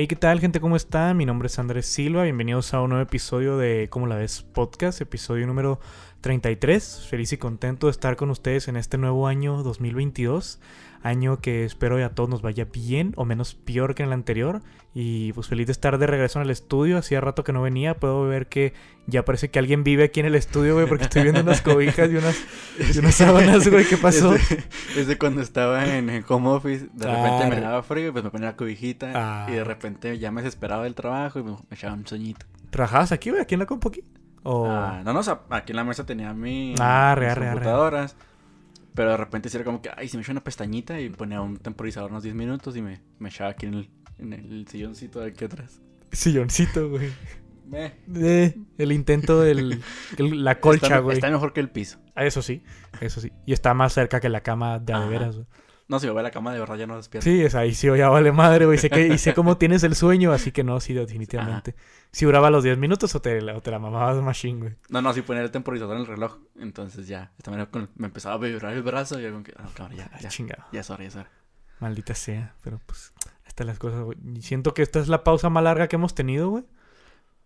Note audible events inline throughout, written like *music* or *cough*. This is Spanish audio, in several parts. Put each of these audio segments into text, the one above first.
Hey, ¿qué tal, gente? ¿Cómo están? Mi nombre es Andrés Silva. Bienvenidos a un nuevo episodio de ¿Cómo la ves? Podcast, episodio número 33. Feliz y contento de estar con ustedes en este nuevo año 2022. Año que espero a todos nos vaya bien o menos peor que en el anterior. Y pues feliz de estar de regreso en el estudio. Hacía rato que no venía. Puedo ver que ya parece que alguien vive aquí en el estudio, güey, porque estoy viendo unas cobijas y unas, y unas *laughs* sábanas, güey. ¿Qué pasó? Desde, cuando estaba en el home office, de repente me daba frío, pues me ponía la cobijita. Y de ah. repente ya me desesperaba del trabajo y me, echaba un sueñito. ¿Trabajabas aquí, güey? ¿Aquí en la compu aquí? Ah, no, no, aquí en la mesa tenía mi, ah, mis computadoras. Pero de repente era como que, ay, se me echó una pestañita y ponía un temporizador unos 10 minutos y me, me echaba aquí en el, en el silloncito de aquí atrás. Silloncito, güey. Eh, el intento del la colcha, güey. Está, mejor que el piso. Ah, eso sí, eso sí. Y está más cerca que la cama de veras, güey. No, si yo voy a la cama de verdad ya no despierto. Sí, es ahí sí ya vale madre, güey. Sé que, y sé cómo *laughs* tienes el sueño, así que no, sí, definitivamente. Si duraba los 10 minutos o te, o te la mamabas machine, güey. No, no, sí ponía el temporizador en el reloj. Entonces ya, esta manera me empezaba a vibrar el brazo y yo como que, ah, cabrón, ya, ya, chingado. Ya es hora, ya es hora. Maldita sea, pero pues, estas las cosas, güey. Siento que esta es la pausa más larga que hemos tenido, güey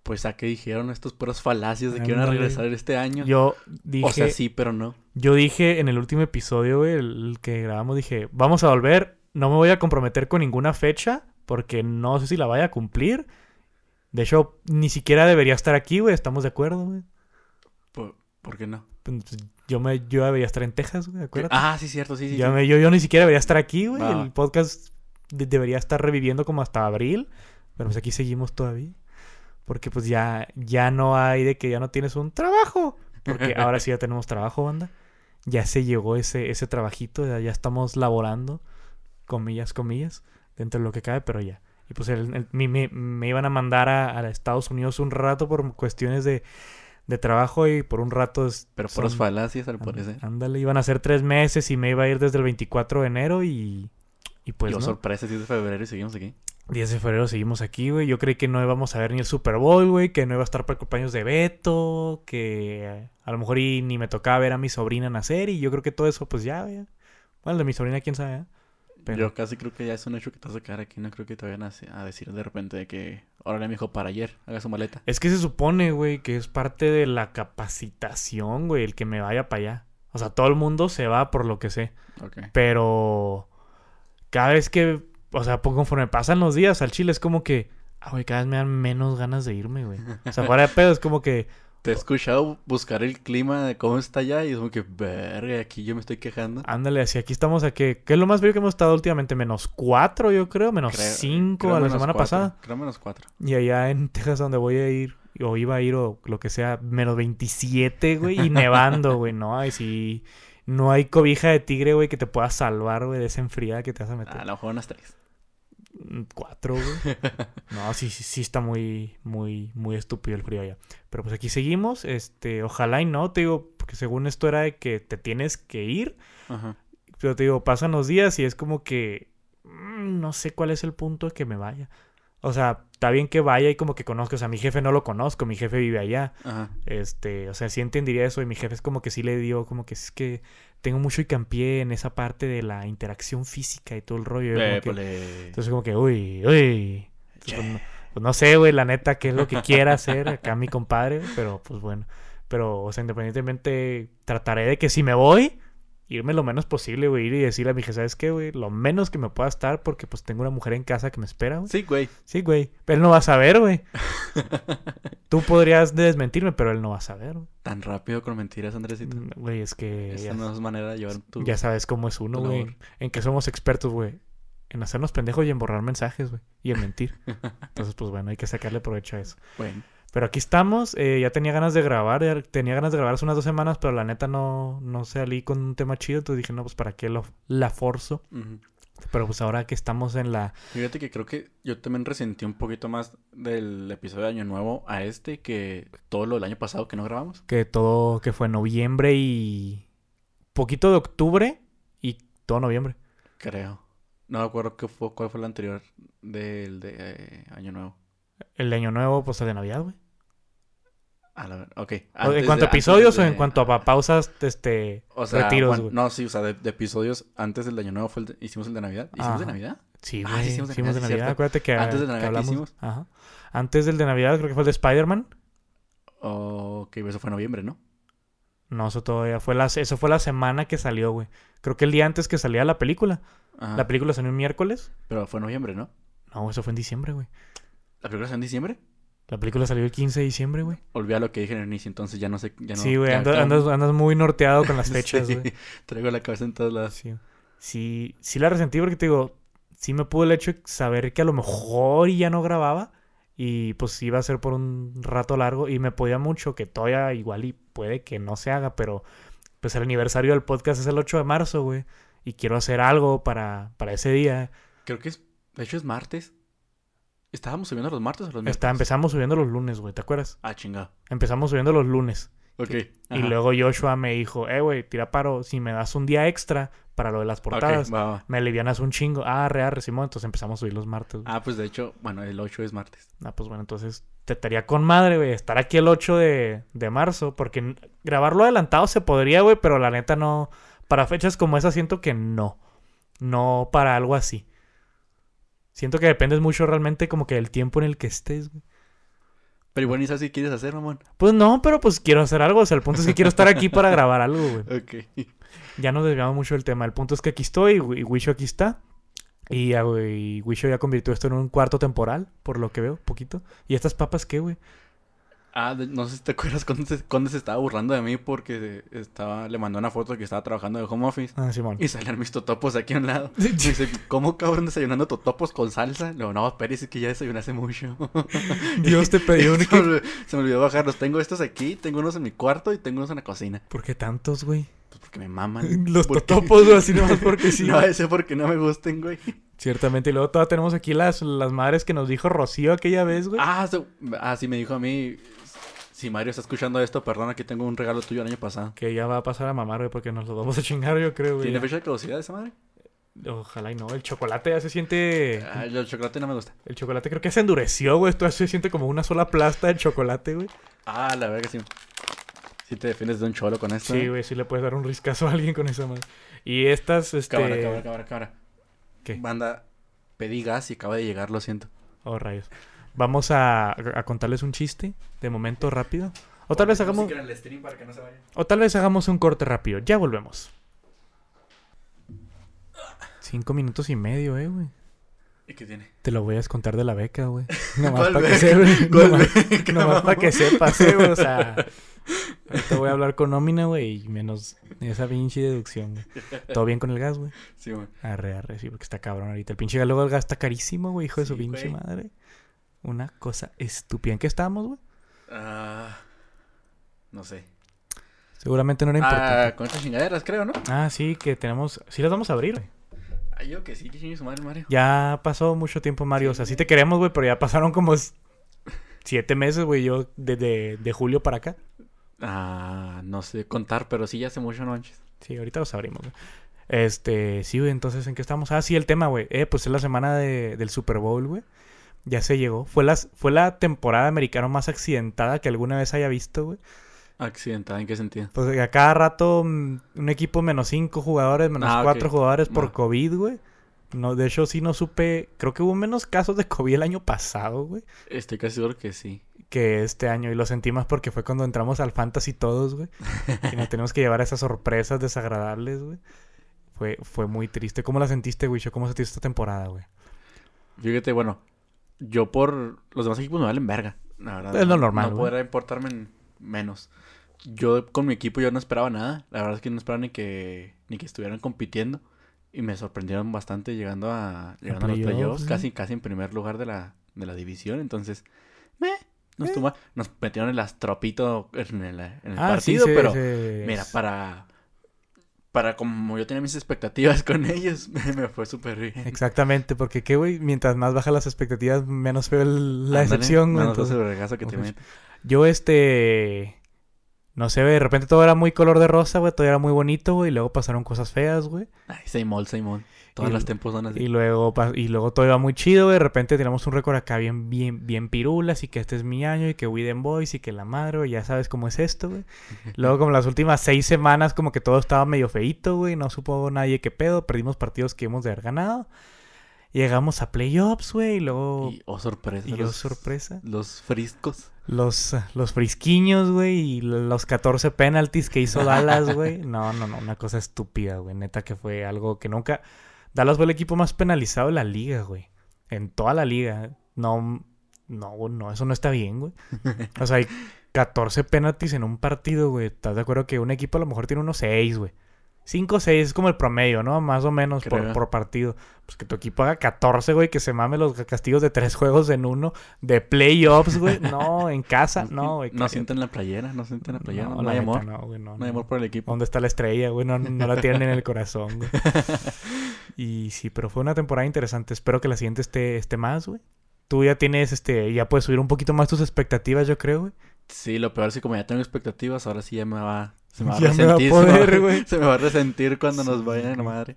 pues a qué dijeron estos puros falacios de que iban a regresar este año. Yo dije. O sea, sí, pero no. Yo dije en el último episodio, güey, el que grabamos, dije, vamos a volver. No me voy a comprometer con ninguna fecha porque no sé si la vaya a cumplir. De hecho, ni siquiera debería estar aquí, güey. Estamos de acuerdo, güey. ¿Por, qué no? Pues, yo, me, yo debería estar en Texas, güey, acuérdate. Ah, sí, cierto, sí, sí. Yo, yo, yo, ni siquiera debería estar aquí, güey. El podcast debería estar reviviendo como hasta abril. Pero pues aquí seguimos todavía. Porque pues ya, ya no hay de que ya no tienes un trabajo. Porque *laughs* ahora sí ya tenemos trabajo, banda. Ya se llegó ese, ese trabajito, ya, estamos laborando, comillas, comillas, dentro de lo que cabe, pero ya. Y pues el, me, iban a mandar a, Estados Unidos un rato por cuestiones de, de trabajo y por un rato... Pero por las falacias al parecer. Ándale, iban a ser tres meses y me iba a ir desde el 24 de enero y... Y pues... Yo sorpresa, 10 de febrero y seguimos aquí. 10 de febrero seguimos aquí, güey. Yo creí que no íbamos a ver ni el Super Bowl, güey. Que no iba a estar para cumpleaños de Beto. Que a lo mejor ni me tocaba ver a mi sobrina nacer. Y yo creo que todo eso, pues ya, güey. Bueno, de mi sobrina, quién sabe. ¿eh? Pero... Yo casi creo que ya es un hecho que te vas a quedar aquí. No creo que te vayan a, decir de repente de que, órale, mi hijo, para ayer, haga su maleta. Es que se supone, güey, que es parte de la capacitación, güey, el que me vaya para allá. O sea, todo el mundo se va por lo que sé. Pero cada vez que o sea, conforme pasan los días al Chile es como que, ah, güey, cada vez me dan menos ganas de irme, güey. O sea, fuera de pedo es como que... Te he escuchado buscar el clima de cómo está allá y es como que, verga, aquí yo me estoy quejando. Ándale, así aquí estamos a que, ¿qué es lo más bello que hemos estado últimamente? Menos cuatro, yo creo, menos cinco a la semana pasada. Creo menos cuatro. Y allá en Texas, donde voy a ir, o iba a ir, o lo que sea, menos 27, güey, y nevando, *laughs* güey, ¿no? Ay, sí. No hay cobija de tigre, güey, que te pueda salvar, güey, de esa enfriada que te vas a meter. A lo mejor unas tres cuatro, güey. *laughs* No, sí, sí, sí está muy, muy, muy estúpido el frío allá. Pero pues aquí seguimos. Este, ojalá y no, te digo, porque según esto era de que te tienes que ir. Pero te digo, pasan los días y es como que mm, no sé cuál es el punto de que me vaya. O sea, está bien que vaya y como que conozco. O sea, mi jefe no lo conozco, mi jefe vive allá. Este, o sea, sí entendería eso. Y mi jefe es como que sí le dio, como que es que tengo mucho campié en esa parte de la interacción física y todo el rollo. entonces, como que, uy, uy. Pues, pues, no, sé, güey, la neta, qué es lo que quiera hacer acá mi compadre, pero pues bueno. Pero, o sea, independientemente, trataré de que si me voy, irme lo menos posible, güey, ir y decirle a mi jefe, ¿sabes qué, güey? Lo menos que me pueda estar porque pues tengo una mujer en casa que me espera, güey. Sí, güey. Sí, güey. Pero él no va a saber, güey. *laughs* Tú podrías desmentirme, pero él no va a saber, güey. Tan rápido con mentiras, Andresito. Mm, güey, es que... Esa no es manera de llevar tu... Ya sabes cómo es uno, güey. En que somos expertos, güey. En hacernos pendejos y en borrar mensajes, güey. Y en mentir. *laughs* Entonces, pues bueno, hay que sacarle provecho a eso. Bueno. Pero aquí estamos, eh, ya tenía ganas de grabar, tenía ganas de grabar hace unas dos semanas, pero la neta no, no salí con un tema chido, entonces dije, no, pues para qué lo, la forzo. Pero pues ahora que estamos en la... Fíjate que creo que yo también resentí un poquito más del episodio de Año Nuevo a este que todo lo del año pasado que no grabamos. Que todo, que fue noviembre y... Poquito de octubre y todo noviembre. Creo. No me acuerdo qué fue, cuál fue el anterior del de eh, Año Nuevo. El de Año Nuevo, pues el de Navidad, güey. Ok. ¿En cuanto a episodios o en cuanto a pausas, este, o sea, retiros, No, sí, o sea, de, episodios antes del Año Nuevo fue el hicimos el de Navidad. ¿Hicimos de Navidad? Sí, ah, hicimos de, Navidad. Acuérdate que antes de Navidad que hicimos. Ajá. Antes del de Navidad creo que fue el de Spider-Man. Ok, eso fue noviembre, ¿no? No, eso todavía fue la, eso fue la semana que salió, güey. Creo que el día antes que salía la película. La película salió un miércoles. Pero fue noviembre, ¿no? No, eso fue en diciembre, güey. ¿La película salió en diciembre? La película salió el 15 de diciembre, güey. Olvidé lo que dije en el inicio, entonces ya no sé. Ya no, sí, güey, andas, andas, muy norteado con las *laughs* fechas, güey. traigo la cabeza en todos lados. Sí. sí, sí la resentí porque te digo, sí me pudo el hecho de saber que a lo mejor ya no grababa y pues iba a ser por un rato largo y me podía mucho que todavía igual y puede que no se haga, pero pues el aniversario del podcast es el 8 de marzo, güey, y quiero hacer algo para, para ese día. Creo que es, de hecho es martes. ¿Estábamos subiendo los martes o los miércoles? Está, empezamos subiendo los lunes, güey, ¿te acuerdas? Ah, chingado. Empezamos subiendo los lunes. Ok. Y luego Joshua me dijo, eh, güey, tira paro, si me das un día extra para lo de las portadas, me alivianas un chingo. Ah, real, recimos, entonces empezamos a subir los martes. Ah, pues de hecho, bueno, el 8 es martes. Ah, pues bueno, entonces te estaría con madre, güey, estar aquí el 8 de, de marzo, porque grabarlo adelantado se podría, güey, pero la neta no, para fechas como esa siento que no, no para algo así. Siento que dependes mucho realmente como que del tiempo en el que estés, güey. Pero igual ni sabes si quieres hacer, mamón. Pues no, pero pues quiero hacer algo. O sea, el punto es que quiero estar aquí para grabar algo, güey. *laughs* Ok. Ya no desviamos mucho del tema. El punto es que aquí estoy y Wisho aquí está. Y, y Wisho ya convirtió esto en un cuarto temporal, por lo que veo, poquito. ¿Y estas papas qué, güey? Ah, no sé si te *laughs* acuerdas cuando se, cuando se estaba burlando de mí porque estaba, le mandó una foto de que estaba trabajando de home office. Ah, Simón. Y salían mis totopos aquí a un lado. *laughs* Y dice, ¿cómo cabrón desayunando totopos con salsa? Le digo, no, espérese que ya desayuné hace mucho. *laughs* Dios te pidió un... se me olvidó bajarlos. Tengo estos aquí, tengo unos en mi cuarto y tengo unos en la cocina. ¿Por qué tantos, güey? Pues porque me maman. Los totopos, güey, así nomás porque sí. no, ese porque no me gusten, güey. Ciertamente. Y luego todavía tenemos aquí las, las madres que nos dijo Rocío aquella vez, güey. Ah, ah, sí, me dijo a mí si Mario está escuchando esto, perdona que tengo un regalo tuyo el año pasado. Que ya va a pasar a mamar, güey, porque nos lo vamos a chingar, yo creo, güey. ¿Tiene fecha de caducidad esa madre? Ojalá y no. El chocolate ya se siente. Ah, el chocolate no me gusta. El chocolate creo que se endureció, güey. Esto se siente como una sola plasta de chocolate, güey. Ah, la verdad que sí. Sí te defiendes de un cholo con esto. Sí, ¿eh? güey, sí le puedes dar un riscazo a alguien con esa madre. Y estas, este. Cámara, cámara, cámara, cámara. ¿Qué? Banda, pedí gas y acaba de llegar, lo siento. Oh, rayos. Vamos a, a contarles un chiste de momento rápido. O tal vez hagamos. O tal vez hagamos un corte rápido. Ya volvemos. Cinco minutos y medio, eh, güey. ¿Y qué tiene? Te lo voy a descontar de la beca, güey. *laughs* Nomás para que, sepas, *laughs* nomás, para que sepas, eh, güey. O sea, te voy a hablar con nómina, güey, y menos esa pinche deducción, güey. ¿Todo bien con el gas, güey? Sí, güey. Arre, arre, sí, porque está cabrón ahorita. El pinche gas, luego el gas está carísimo, güey, hijo de su pinche madre. Una cosa estúpida. ¿En qué estábamos, güey? Ah. No sé. Seguramente no era importante. Ah, con estas chingaderas, creo, ¿no? Ah, sí, que tenemos. Sí, las vamos a abrir, güey. Ah, yo que sí, que su madre, Mario. Ya pasó mucho tiempo, Mario. o sea, sí te queremos, güey, pero ya pasaron como siete meses, güey, yo desde de julio para acá. Ah, no sé contar, pero sí ya hace mucho noches. Sí, ahorita los abrimos, güey. Este, sí, güey, entonces, ¿en qué estamos? Ah, sí, el tema, güey. Eh, pues es la semana de, del Super Bowl, güey. Ya se llegó. Fue, las, fue la temporada americana más accidentada que alguna vez haya visto, güey. ¿Accidentada en qué sentido? Pues a cada rato mm, un equipo menos cinco jugadores, menos ah, cuatro jugadores por COVID, güey. No, de hecho, sí no supe. Creo que hubo menos casos de COVID el año pasado, güey. Estoy casi seguro que sí. Que este año. Y lo sentí más porque fue cuando entramos al Fantasy todos, güey. y nos *laughs* tenemos que llevar esas sorpresas desagradables, güey. Fue, fue muy triste. ¿Cómo la sentiste, güey? ¿Cómo sentiste esta temporada, güey? Fíjate, bueno. Yo por los demás equipos me valen verga. La verdad. Es lo normal. No podrá importarme menos yo con mi equipo yo no esperaba nada. La verdad es que no esperaba ni que, ni que estuvieran compitiendo. Y me sorprendieron bastante llegando a, llegando a, los playoffs, casi, casi en primer lugar de la, de la división. Entonces, me nos, nos metieron el astropito en el, en el ah, partido, pero mira, para, para como yo tenía mis expectativas *laughs* con ellos, *laughs* me, fue súper bien. Exactamente, porque qué, güey, mientras más bajan las expectativas, menos feo la excepción. que te Yo, este no sé, de repente todo era muy color de rosa, güey, todo era muy bonito, güey, y luego pasaron cosas feas, güey. Ay, same old, Todas las tiempos son así. Y luego, y luego todo iba muy chido, güey. De repente tenemos un récord acá bien, bien, bien pirulas y que este es mi año y que Widen Boys y que la madre, güey, ya sabes cómo es esto, güey. *laughs* luego, como las últimas seis semanas, como que todo estaba medio feito, güey. No supo nadie qué pedo. Perdimos partidos que hemos de haber ganado. Llegamos a playoffs, güey, y luego... Y, oh, sorpresa. Y oh, sorpresa. Los friscos. Los, los frisquiños, güey, y los 14 penaltis que hizo Dallas, güey. *laughs* No, no, no, una cosa estúpida, güey. Neta que fue algo que nunca... Dallas fue el equipo más penalizado de la liga, güey. En toda la liga. No, no, no, eso no está bien, güey. *laughs* O sea, hay 14 penaltis en un partido, güey. ¿Estás de acuerdo que un equipo a lo mejor tiene unos 6, güey? 5 o 6 es como el promedio, ¿no? Más o menos por, partido. Pues que tu equipo haga 14, güey, que se mame los castigos de 3 *laughs* juegos en uno, de playoffs, güey. No, en casa, *laughs* no, güey. No sienten la playera, no sienten la playera, no, hay amor. No, güey, no, no, hay amor por el equipo. ¿Dónde está la estrella, güey? No, no la tienen en el corazón, güey. *laughs* y sí, pero fue una temporada interesante. Espero que la siguiente esté, esté más, güey. Tú ya tienes, este, ya puedes subir un poquito más tus expectativas, yo creo, güey. Sí, lo peor es que como ya tengo expectativas, ahora sí ya me va se me va a resentir. se, me *laughs* va, a resentir cuando nos vayan a madre.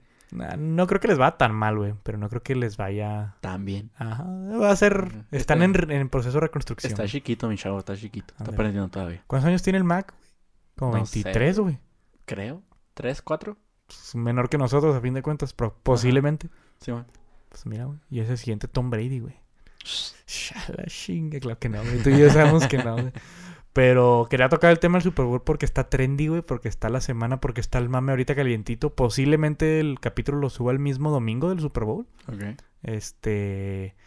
no creo que les vaya tan mal, güey. Pero no creo que les vaya. Tan bien. Ajá. Va a ser. Están en, en, proceso de reconstrucción. Está chiquito, mi chavo, está chiquito. Está aprendiendo todavía. ¿Cuántos años tiene el Mac, güey? Como 23, güey. Creo. ¿Tres, cuatro? Pues menor que nosotros, a fin de cuentas, posiblemente. Sí, güey. Pues mira, güey. Y ese siguiente Tom Brady, güey. La chinga, claro que no, güey. Tú y yo sabemos que no, güey. Pero quería tocar el tema del Super Bowl porque está trendy, güey, porque está la semana, porque está el mame ahorita calientito. Posiblemente el capítulo lo suba el mismo domingo del Super Bowl. Ok. Este.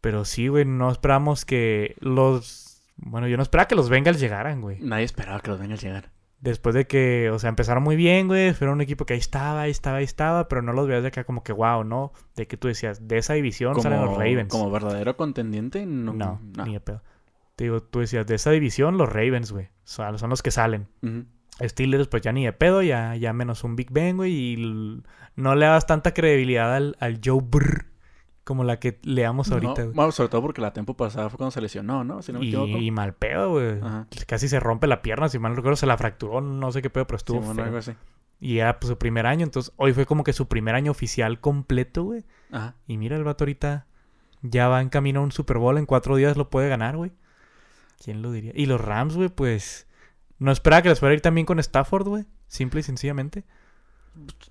Pero sí, güey, no esperamos que los. Bueno, yo no esperaba que los Bengals llegaran, güey. Nadie esperaba que los Bengals llegaran. Después de que, o sea, empezaron muy bien, güey. Fueron un equipo que ahí estaba, ahí estaba, ahí estaba. Pero no los veías de acá como que, wow, ¿no? De que tú decías, de esa división salen los Ravens. Como verdadero contendiente, no. No, ni de pedo. Te digo, tú decías, de esa división, los Ravens, güey. Son, son los que salen. Steelers, pues ya ni de pedo, ya, ya menos un Big Ben, güey. Y no le das tanta credibilidad al, Joe Brr como la que leamos ahorita, güey. Bueno, sobre todo porque la tempo pasada fue cuando se lesionó, ¿no? Si no me y, y, mal pedo, güey. Casi se rompe la pierna, si mal no recuerdo, se la fracturó, no sé qué pedo, pero estuvo sí, algo así. Y era pues, su primer año, entonces hoy fue como que su primer año oficial completo, güey. Ajá. Y mira, el vato ahorita ya va en camino a un Super Bowl, en cuatro días lo puede ganar, güey. ¿Quién lo diría? Y los Rams, güey, pues. No esperaba que les fuera a ir también con Stafford, güey. Simple y sencillamente.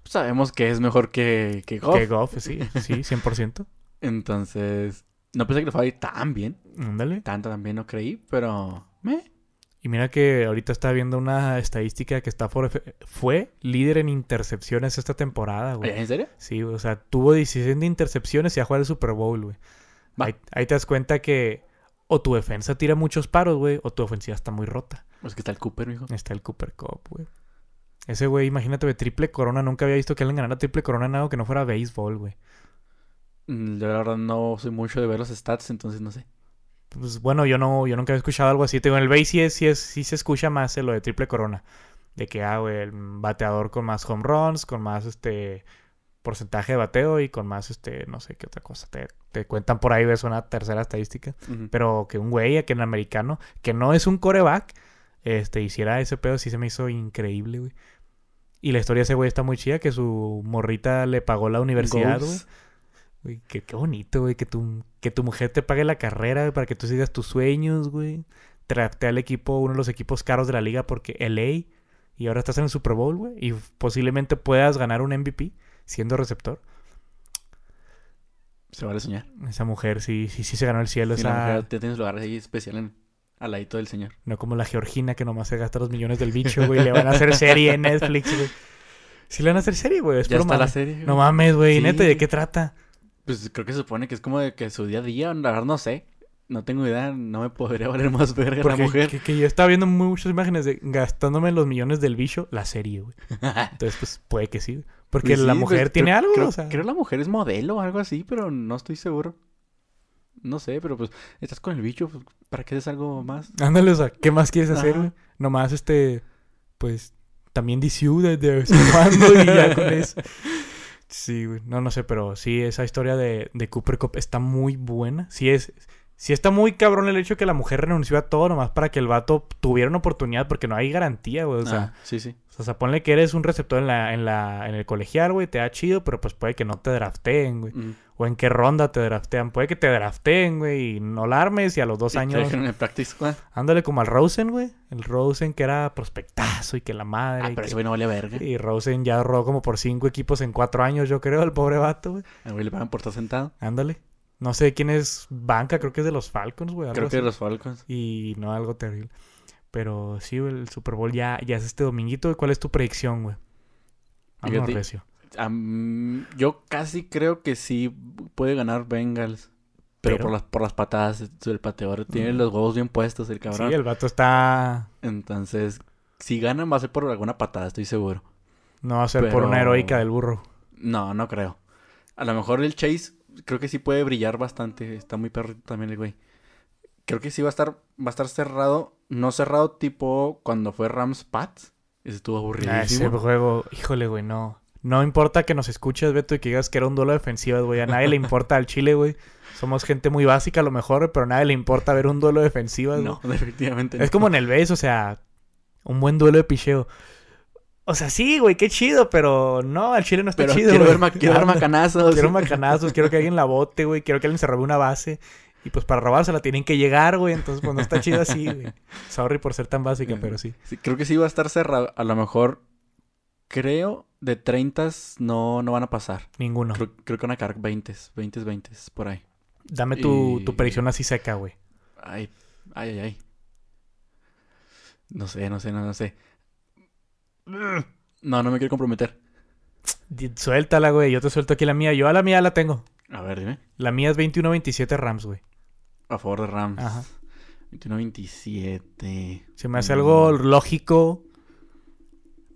Sabemos que es mejor que, que Goff. Que Goff, sí, sí, 100%. *laughs* Entonces. No pensé que les fuera a ir tan bien. Ándale. Tanto también no creí, pero. ¿Me? Y mira que ahorita está viendo una estadística que Stafford fue líder en intercepciones esta temporada, güey. ¿En serio? Sí, o sea, tuvo 16 de intercepciones y a jugar el Super Bowl, güey. Ahí, ahí, te das cuenta que o tu defensa tira muchos paros, güey, o tu ofensiva está muy rota. Es que está el Cooper, hijo. Está el Cooper Cup, güey. Ese güey, imagínate, de triple corona. Nunca había visto que alguien ganara triple corona en algo que no fuera béisbol, güey. Mm, yo la verdad no soy mucho de ver los stats, entonces no sé. Pues bueno, yo no, yo nunca había escuchado algo así. Te digo, en el base sí, es, sí, es, sí se escucha más lo de triple corona. De que, ah, güey, el bateador con más home runs, con más este porcentaje de bateo y con más, este, no sé qué otra cosa. Te, te cuentan por ahí, ves una tercera estadística. Pero que un güey, que en americano, que no es un coreback, este, hiciera ese pedo, sí se me hizo increíble, güey. Y la historia de ese güey está muy chida, que su morrita le pagó la universidad, güey. Qué, qué bonito, güey, que tu, que tu mujer te pague la carrera, para que tú sigas tus sueños, güey. Trate al equipo, uno de los equipos caros de la liga, porque LA, y ahora estás en el Super Bowl, güey, y posiblemente puedas ganar un MVP siendo receptor. Se vale soñar. Esa mujer sí, sí, sí se ganó el cielo. esa... mujer te tienes lugares ahí especial en, al ladito del señor. No como la Georgina que nomás se gasta los millones del bicho, güey. le van a hacer serie en Netflix, güey. Sí le van a hacer serie, güey. Ya está la serie. No mames, güey. Neta, ¿de qué trata? Pues creo que se supone que es como de que su día a día, la verdad no sé. No tengo idea, no me podría *laughs* valer más verga la mujer. Que, que, yo estaba viendo muchas imágenes de gastándome los millones del bicho, la serie, güey. *laughs* Entonces, pues puede que sí. Porque pues la mujer pues, tiene algo, creo, o sea. Creo la mujer es modelo o algo así, pero no estoy seguro. No sé, pero pues estás con el bicho, pues, ¿para qué haces algo más? Ándale, o sea, ¿qué más quieres hacer, güey? Nomás este, pues, también DCU de, de vez en cuando y ya con eso. *laughs* Sí, güey. No, no sé, pero sí, esa historia de, de Cooper Cup está muy buena. Sí es... Sí está muy cabrón el hecho de que la mujer renunció a todo nomás para que el vato tuviera una oportunidad, porque no hay garantía, güey. O sea, ah, sí, sí. O sea, ponle que eres un receptor en, la, en, la, en el colegial, güey, te da chido, pero pues puede que no te drafteen, güey. o en qué ronda te draftean. Puede que te drafteen, güey, y no la armes y a los dos años. en el practice squad. Ándale como al Rosen, güey. El Rosen que era prospectazo y que la madre. Ah, pero ese güey no vale verga. Y Rosen ya ahorró como por cinco equipos en cuatro años, yo creo, el pobre vato, güey. El güey le pagan por estar sentado. Ándale. No sé quién es banca, creo que es de los Falcons, güey. Creo que es de los Falcons. Y no, algo terrible. Pero sí, el Super Bowl ya, ya es este dominguito. ¿Cuál es tu predicción, güey? Vamos, Recio yo casi creo que sí puede ganar Bengals. Pero, por las por las patadas del pateador tiene los huevos bien puestos el cabrón. Sí, el vato está. Entonces, si ganan va a ser por alguna patada, estoy seguro. No va a ser por una heroica del burro. No, no creo. A lo mejor el Chase creo que sí puede brillar bastante. Está muy perrito también el güey. Creo que sí va a estar va a estar cerrado, no cerrado tipo cuando fue Rams Pats. Ese estuvo aburrido. Ah, ese juego, híjole, güey, no. No importa que nos escuches, Beto, y que digas que era un duelo defensivo, güey. A nadie le *laughs* importa al Chile, güey. Somos gente muy básica a lo mejor, pero a nadie le importa ver un duelo defensivo, No, *laughs* definitivamente no. Es como en el BES, o sea, un buen duelo de picheo. O sea, sí, güey, qué chido, pero no, al Chile no está chido. Quiero ver, quiero ver macanazos. Quiero macanazos, quiero que alguien la bote, güey. Quiero que alguien se robe una base. Y pues para robársela tienen que llegar, güey. Entonces, pues no está chido así, güey. Sorry por ser tan básica, pero sí. sí. Creo que sí va a estar cerrado. A lo mejor creo de 30 no, no van a pasar. Ninguno. Creo, que van a caer 20, 20, 20, por ahí. Dame tu, tu predicción así seca, güey. Ay, ay, ay, ay. No sé, no sé, no, no sé. No, no me quiero comprometer. Suéltala, güey. Yo te suelto aquí la mía. Yo a la mía la tengo. A ver, dime. La mía es 21-27 Rams, güey. A favor de Rams. Ajá. 21-27. Se me hace algo lógico,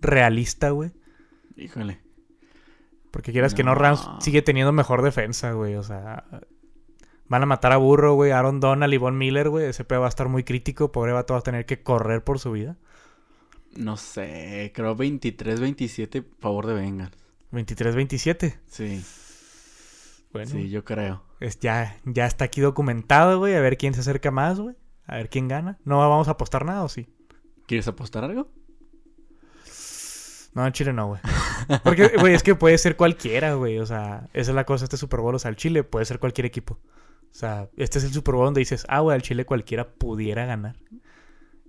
realista, güey. Híjole. Porque quieras que no, Rams sigue teniendo mejor defensa, güey. O sea, van a matar a Burro, güey. Aaron Donald y Von Miller, güey. Ese pedo va a estar muy crítico. Pobre vato va a tener que correr por su vida. No sé, creo 23-27 favor de Bengals. 23-27. Sí. Bueno. Sí, yo creo. Es, ya, ya está aquí documentado, güey. A ver quién se acerca más, güey. A ver quién gana. ¿No vamos a apostar nada o sí? ¿Quieres apostar algo? No, en Chile no, güey. *laughs* Porque, güey, es que puede ser cualquiera, güey. O sea, esa es la cosa, este Super Bowl. O sea, el Chile puede ser cualquier equipo. O sea, este es el Super Bowl donde dices, ah, güey, al Chile cualquiera pudiera ganar.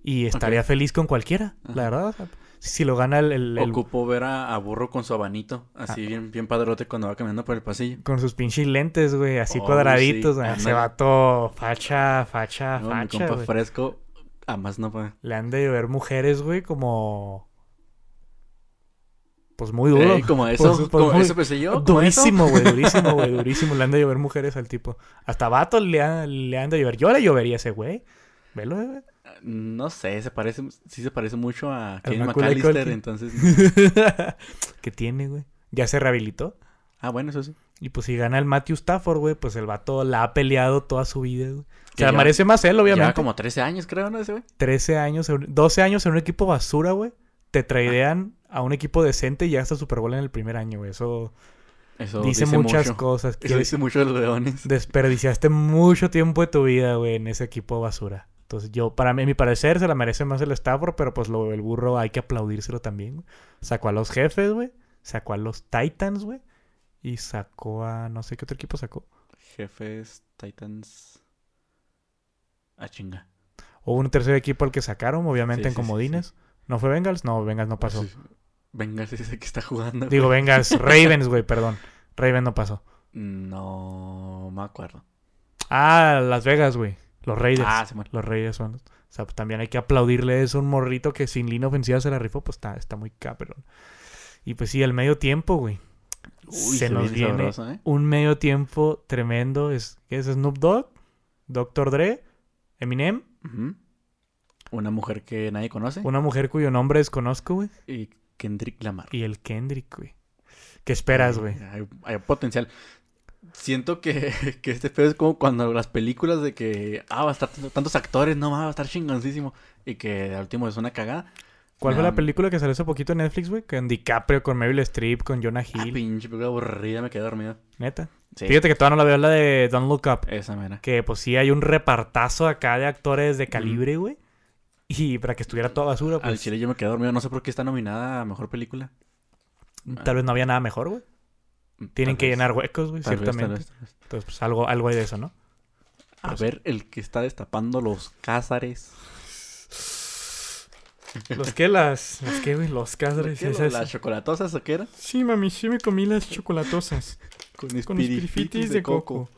Y estaría feliz con cualquiera, la verdad. si lo gana el... el, Ocupo ver a, Burro con su abanito, así ah. bien, bien padrote cuando va caminando por el pasillo. Con sus pinches lentes, güey, así oh, cuadraditos. Sí. Se vato facha, facha, facha. Mi compa fresco, a más no puede. Le han de ver mujeres, güey, como pues muy duro. como eso, pues, pues, como eso pensé yo. Durísimo, güey, durísimo, güey, *laughs* durísimo. Le han de llover mujeres al tipo. Hasta vatos le han, le han de llover. Yo le llovería a ese güey. Velo, güey. No sé, se parece, sí se parece mucho a Kenny McAllister, entonces. *laughs* ¿Qué tiene, güey? ¿Ya se rehabilitó? Ah, bueno, eso sí. Y pues si gana el Matthew Stafford, güey, pues el vato la ha peleado toda su vida, güey. O sea, merece más él, obviamente. Lleva como 13 años, creo, ¿no? Ese güey. 13 años, 12 años en un equipo basura, güey. Te traedean a un equipo decente y ya hasta Super Bowl en el primer año, güey. Eso, Eso dice, muchas cosas. Eso dice mucho de los leones. Desperdiciaste mucho tiempo de tu vida, güey, en ese equipo basura. Entonces yo, para mí, a mi parecer, se la merece más el Stafford, pero pues lo, el burro hay que aplaudírselo también, Sacó a los jefes, güey. Sacó a los Titans, güey. Y sacó a, no sé qué otro equipo sacó. Jefes, Titans. A chinga. Hubo un tercer equipo al que sacaron, obviamente en comodines. ¿No fue Bengals? No, Bengals no pasó. Bengals es ese que está jugando. Digo, Bengals, *laughs* Ravens, güey, perdón. Ravens no pasó. No me acuerdo. Ah, Las Vegas, güey. Los Raiders. Ah, se Los Raiders son. O sea, pues, también hay que aplaudirle eso un morrito que sin línea ofensiva se la rifó, pues está, está muy cabrón. Y pues sí, el medio tiempo, güey. se, nos viene ¿eh? un medio tiempo tremendo. Es, ¿Qué es Snoop Dogg? Dr. Dre, Eminem. Una mujer que nadie conoce. Una mujer cuyo nombre desconozco, güey. Y Kendrick Lamar. Y el Kendrick, güey. ¿Qué esperas, güey? Hay, potencial. Siento que, *laughs* que este pedo es como cuando las películas de que, ah, va a estar tantos actores, no, va a estar chingoncísimo. Y que al último es una cagada. ¿Cuál fue la película que salió hace poquito en Netflix, güey? Con DiCaprio, con Meryl Streep, con Jonah ah, Hill. Ah, pinche película aburrida, me quedé dormido. ¿Neta? Fíjate que todavía no la veo, la de Don't Look Up. Esa mera. Que pues sí hay un repartazo acá de actores de calibre, güey. Y para que estuviera toda basura, pues. Al chile yo me quedé dormido. No sé por qué está nominada a mejor película. Tal vez no había nada mejor, güey. Tienen que llenar huecos, güey, ciertamente. Entonces, pues algo, algo hay de eso, ¿no? A ver, el que está destapando los cázares. ¿Los qué? Las, ¿Los qué, güey? Los cázares. ¿Las chocolatosas o qué era? Sí, mami, sí me comí las chocolatosas. *laughs* Con espirifitis de, coco.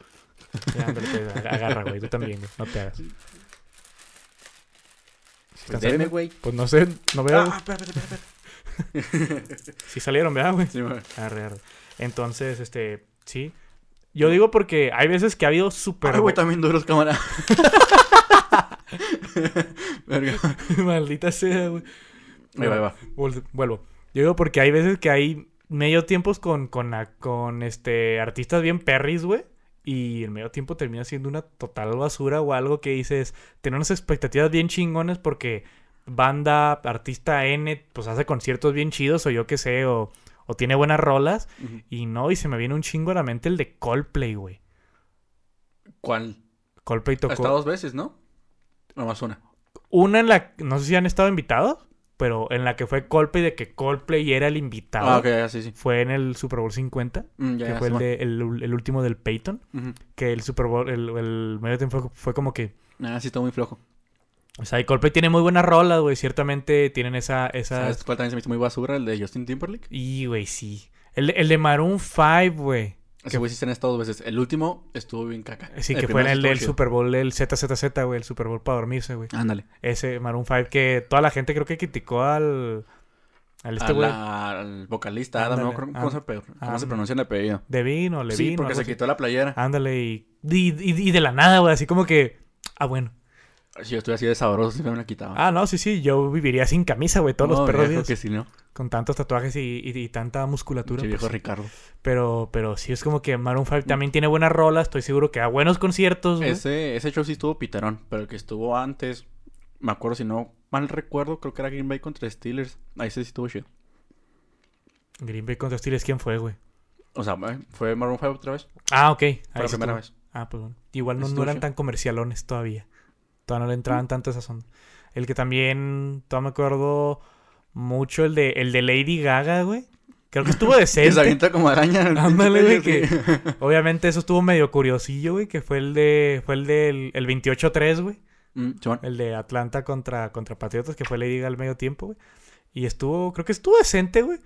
agarra, güey. Tú también, güey. No te hagas. Pues güey. Pues no sé, no veo. Ah, espérate, espérate, sí salieron, ¿verdad, güey? Sí, güey. Arre, arre. Entonces, este, sí. Yo digo porque hay veces que ha habido súper... Ay, güey, también duros, cámara. *laughs* *laughs* Maldita sea, güey. Ahí va, va. Vuelvo. Yo digo porque hay veces que hay medio tiempos con, con, con este artistas bien perris, güey. Y el medio tiempo termina siendo una total basura o algo que dices, tener unas expectativas bien chingones porque banda, artista N, pues hace conciertos bien chidos o yo qué sé, o o tiene buenas rolas. Y no, y se me viene un chingo a la mente el de Coldplay, güey. ¿Cuál? Coldplay tocó. Hasta dos veces, ¿no? Nomás una. Una en la. No sé si han estado invitados, pero en la que fue Coldplay, de que Coldplay era el invitado. Ah, ok, sí, sí. Fue en el Super Bowl 50, mm, que fue el, de, el, último del Peyton. Que el Super Bowl, el, medio tiempo fue, como que. Ah, sí, está muy flojo. O sea, y Coldplay tiene muy buenas rolas, güey. Ciertamente tienen esa... esa... ¿Sabes cuál también se me hizo muy basura? El de Justin Timberlake. Y, güey, sí. El, el de Maroon 5, güey. Ese güey sí se han estado dos veces. El último estuvo bien caca. Sí, que fue en el del Super Bowl, el ZZZ, güey. El Super Bowl para dormirse, güey. Ándale. Ese Maroon 5 que toda la gente creo que criticó al... Al, este güey. al vocalista Adam, no cómo, se, cómo se pronuncia el apellido. Devin o Levin. Sí, porque se quitó la playera. Ándale, y, y, y de la nada, güey, así como que... Ah, bueno. Si yo estuviera así de sabroso, si me la quitaba. Ah, no, sí, sí. Yo viviría sin camisa, güey, todos los perros días. que sí, ¿no? Con tantos tatuajes y, y, tanta musculatura. Sí, viejo pues Ricardo. Pero, pero sí es como que Maroon 5 también tiene buenas rolas. Estoy seguro que a buenos conciertos, güey. Ese, ese show sí estuvo piterón. Pero el que estuvo antes, me acuerdo, si no mal recuerdo, creo que era Green Bay contra Steelers. Ahí sí estuvo chido. Green Bay contra Steelers, ¿quién fue, güey? O sea, ¿fue Maroon 5 otra vez? Ah, ok. Ahí la primera vez. Ah, pues bueno. Igual no, no eran tan comercialones todavía. Todavía no le entraban tanto esa sonda. El que también, todavía me acuerdo mucho el de, el de Lady Gaga, güey. Creo que estuvo *laughs* decente. que se avienta como araña. Ándale, güey. Que, obviamente eso estuvo medio curiosillo, güey. Que fue el de. Fue el del el 28-3, güey. Mm, el de Atlanta contra, contra Patriotas, que fue Lady Gaga al medio tiempo, güey. Y estuvo. Creo que estuvo decente, güey.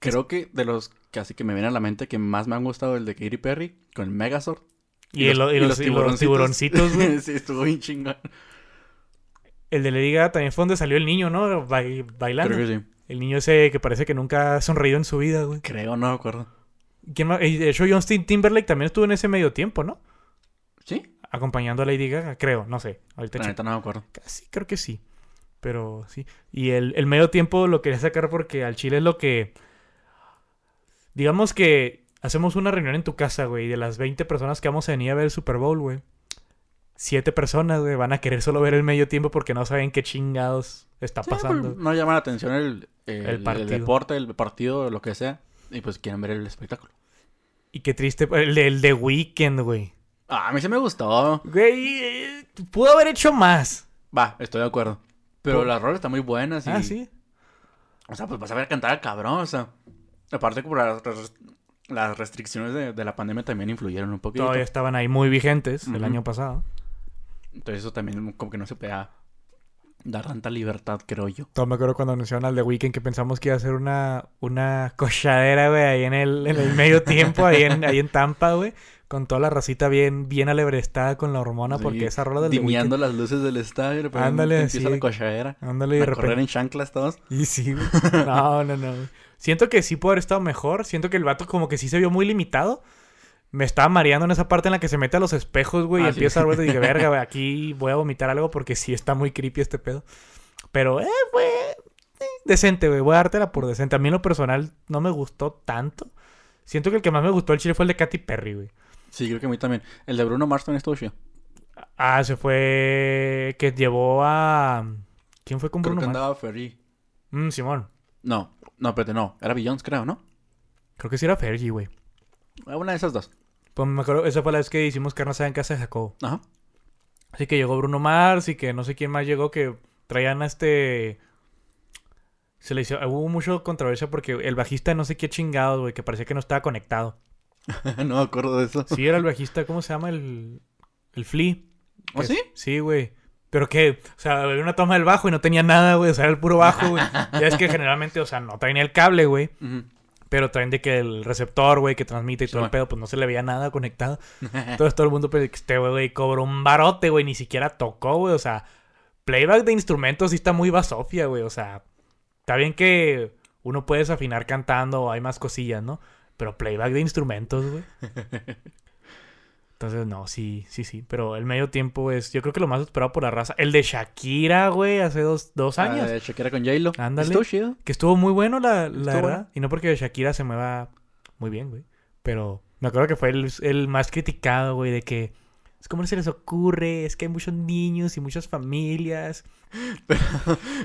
Creo que de los así que me viene a la mente que más me han gustado el de Katy Perry con el Megazord. Y, los, tiburoncitos, güey. *laughs* sí, estuvo bien chingón. El de Lady Gaga también fue donde salió el niño, ¿no? bailando. Creo que sí. El niño ese que parece que nunca ha sonreído en su vida, güey. Creo, no me acuerdo. ¿Quién más? De hecho, Justin Timberlake también estuvo en ese medio tiempo, ¿no? ¿Sí? Acompañando a Lady Gaga, creo, no sé. Ahorita La no me acuerdo. Sí, creo que sí. Pero sí. Y el, el medio tiempo lo quería sacar porque al Chile es lo que. Digamos que hacemos una reunión en tu casa, güey, y de las 20 personas que vamos a venir a ver el Super Bowl, güey, siete personas, güey, van a querer solo ver el medio tiempo porque no saben qué chingados está pasando. no llama la atención el, el, deporte, el partido, lo que sea, y pues quieren ver el espectáculo. Y qué triste, el, el de Weekend, güey. Ah, a mí se me gustó. Güey, pudo haber hecho más. Va, estoy de acuerdo. Pero las rolas están muy buenas y... Ah, sí. O sea, pues vas a ver cantar al cabrón, o sea... Aparte por las, las restricciones de, la pandemia también influyeron un poquito. Todavía estaban ahí muy vigentes el año pasado. Entonces eso también como que no se podía dar tanta libertad, creo yo. Todo me acuerdo cuando anunciaron al The Weeknd que pensamos que iba a ser una, una cochadera, güey, ahí en el, en el medio tiempo, ahí en, ahí en Tampa, güey. Con toda la racita bien, bien alebrestada con la hormona, porque esa rola del Dimiando las luces del estadio, pero Ándale, empieza la cochadera. Ándale, y de repente... correr en chanclas todos. *laughs* Y sí, güey. *laughs* No, no, no. Siento que sí puede haber estado mejor. Siento que el vato como que sí se vio muy limitado. Me estaba mareando en esa parte en la que se mete a los espejos, güey, y ah, empieza a ver y dije, verga, güey, *laughs* aquí voy a vomitar algo porque sí está muy creepy este pedo. Pero, eh, fue eh, decente, güey. Voy a dártela por decente. A mí en lo personal no me gustó tanto. Siento que el que más me gustó el chile fue el de Katy Perry, güey. Sí, creo que a mí también. El de Bruno Mars también estuvo chido. Ah, se fue... Que llevó a... ¿Quién fue con Bruno creo que andaba Ferry. Mm, Simón. No, no, espérate, no. Era Beyoncé, creo, ¿no? Creo que sí era Fergie, güey. Una de esas dos. Pues me acuerdo, esa fue la vez que hicimos carne en casa de Jacobo. Ajá. Así que llegó Bruno Mars y que no sé quién más llegó que traían a este... Se le hizo, hubo mucho controversia porque el bajista no sé qué chingado, güey, que parecía que no estaba conectado. *laughs* no me acuerdo de eso. Sí, era el bajista, ¿cómo se llama? El, el Flea. ¿Oh, sí? Sí, güey. Pero que, o sea, había una toma del bajo y no tenía nada, güey. O sea, era el puro bajo, güey. *laughs* ya es que generalmente, o sea, no traen el cable, güey. Pero traen de que el receptor, güey, que transmite y todo el pedo, pues no se le veía nada conectado. *laughs* Entonces todo el mundo, pues, este güey cobró un barote, güey. Ni siquiera tocó, güey. O sea, playback de instrumentos sí está muy basofia, güey. O sea, está bien que uno puede desafinar cantando o hay más cosillas, ¿no? Pero playback de instrumentos, güey. *laughs* Entonces, no, sí, sí, sí. Pero el medio tiempo es, yo creo que lo más esperado por la raza. El de Shakira, güey, hace dos, dos ah, años. El de Shakira con J-Lo. Ándale. Estuvo chido. Que estuvo muy bueno, la, la verdad. Y no porque Shakira se mueva muy bien, güey. Pero me acuerdo que fue el, el más criticado, güey, de que es como se les ocurre, es que hay muchos niños y muchas familias. *laughs* Pero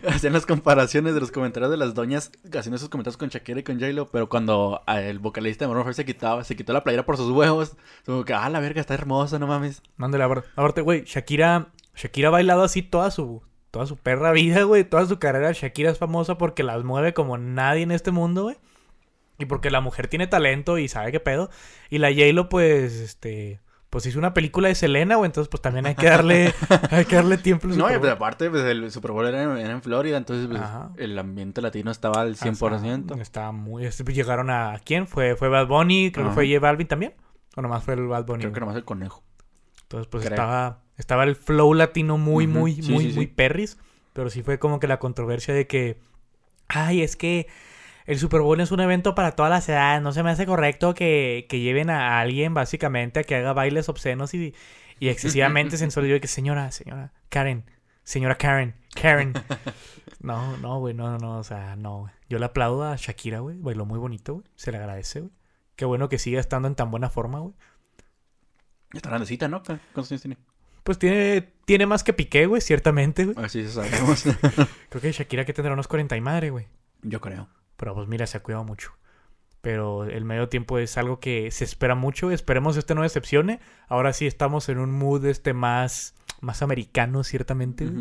hacían las comparaciones de los comentarios de las doñas haciendo esos comentarios con Shakira y con J-Lo, pero cuando el vocalista de Maroon se quitaba, se quitó la playera por sus huevos, como que, ah, la verga, está hermosa, no mames. Mándale, aparte, güey, Shakira, Shakira ha bailado así toda su, toda su perra vida, güey, toda su carrera. Shakira es famosa porque las mueve como nadie en este mundo, güey. Y porque la mujer tiene talento y sabe qué pedo. Y la J-Lo, pues, este pues hizo una película de Selena, güey, entonces pues también hay que darle, *laughs* hay que darle tiempo. No, y aparte, pues el Super Bowl era, en Florida, entonces pues, el ambiente latino estaba al 100%. estaba muy... Pues, llegaron a... ¿Quién? ¿Fue, fue Bad Bunny? Creo que fue J Balvin también. ¿O nomás fue el Bad Bunny? Creo que nomás el conejo. Entonces pues estaba... Estaba el flow latino muy, muy, muy, muy perris. Pero sí fue como que la controversia de que... Ay, es que el Super Bowl es un evento para todas las edades. No se me hace correcto que, lleven a alguien básicamente a que haga bailes obscenos y, y excesivamente *laughs* sensuales. Yo que señora, señora, Karen, señora Karen, Karen. *laughs* No, no, güey, no, no, o sea, no. Yo le aplaudo a Shakira, güey. Bailó muy bonito, güey. Se le agradece, güey. Qué bueno que siga estando en tan buena forma, güey. Está grandecita, ¿no? ¿Cuántos años tiene? Pues tiene, tiene más que Piqué, güey, ciertamente, güey. Así sabemos. *laughs* Creo que Shakira que tendrá unos 40 y madre, güey. Yo creo. Pero pues mira, se ha cuidado mucho. Pero el medio tiempo es algo que se espera mucho. Esperemos este no decepcione. Ahora sí estamos en un mood este más, más americano, ciertamente.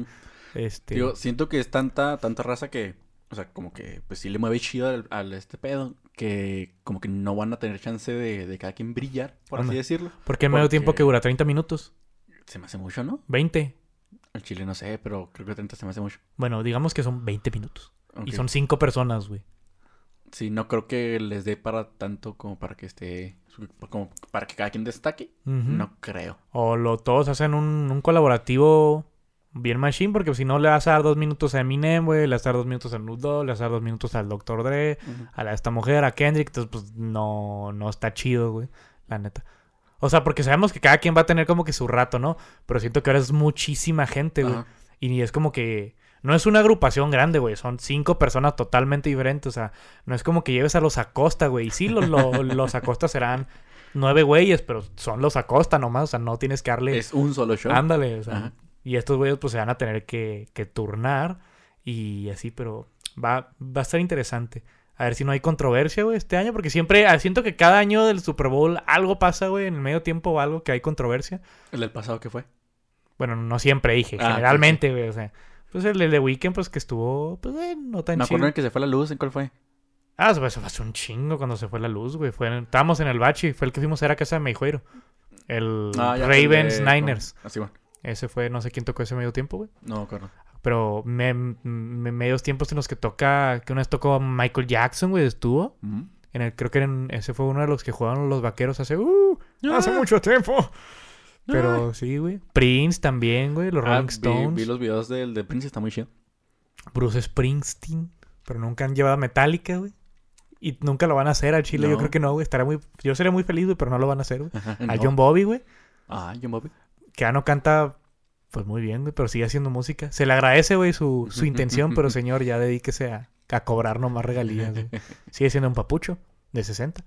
este... Yo siento que es tanta, tanta raza que, o sea, como que pues sí le mueve chido al, este pedo. Que como que no van a tener chance de, de cada quien brillar, por así decirlo. Porque el medio tiempo que dura 30 minutos. Se me hace mucho, ¿no? 20. El chile no sé, pero creo que 30 se me hace mucho. Bueno, digamos que son 20 minutos. Y son 5 personas, güey. Sí, no creo que les dé para tanto como para que esté. como para que cada quien destaque. No creo. O lo, todos hacen un, colaborativo bien machine, porque si no le vas a dar dos minutos a Eminem, güey, le vas a dar dos minutos a Nudo, le vas a dar dos minutos al Dr. Dre, a esta mujer, a Kendrick, entonces pues no, no está chido, güey, la neta. O sea, porque sabemos que cada quien va a tener como que su rato, ¿no? Pero siento que ahora es muchísima gente, güey. Y es como que no es una agrupación grande, güey. Son cinco personas totalmente diferentes. O sea, no es como que lleves a los Acosta, güey. Sí, los, *laughs* los, Acosta serán nueve güeyes, pero son los Acosta nomás. O sea, no tienes que darle. Es un solo show. Ándale, o sea. Y estos güeyes, pues se van a tener que, que turnar y así, pero va, va a estar interesante. A ver si no hay controversia, güey, este año, porque siempre ah, siento que cada año del Super Bowl algo pasa, güey, en el medio tiempo o algo que hay controversia. ¿El del pasado qué fue? Bueno, no siempre dije, ah, generalmente, güey, o sea. Pues el de Weekend, pues que estuvo, pues, eh, no tan Me acuerdo en que se fue la luz, ¿en cuál fue? Ah, eso fue un chingo cuando se fue la luz, güey. Fue, estábamos en el bachi, fue el que fuimos a ir a casa de Meijueiro. El ah, Ravens Niners. Así ah, bueno. Ese fue, no sé quién tocó ese medio tiempo, güey. No, claro. Pero me, medios tiempos en los que toca, que una vez tocó Michael Jackson, güey, estuvo. En el, creo que en, ese fue uno de los que jugaron los vaqueros hace, uh, hace mucho tiempo. Pero sí, güey. Prince también, güey. Los ah, Rolling Stones. Vi, los videos del de Prince, está muy chido. Bruce Springsteen. Pero nunca han llevado a Metallica, güey. Y nunca lo van a hacer al Chile. Yo creo que no, güey. Estará muy... Yo sería muy feliz, güey, pero no lo van a hacer, güey. *laughs* A John Bobby, güey. Ah, John Bobby. Que ya no canta, pues muy bien, güey, pero sigue haciendo música. Se le agradece, güey, su, *laughs* su intención, pero señor, ya dedíquese a, a cobrar nomás regalías, güey. *laughs* Sigue siendo un papucho de 60.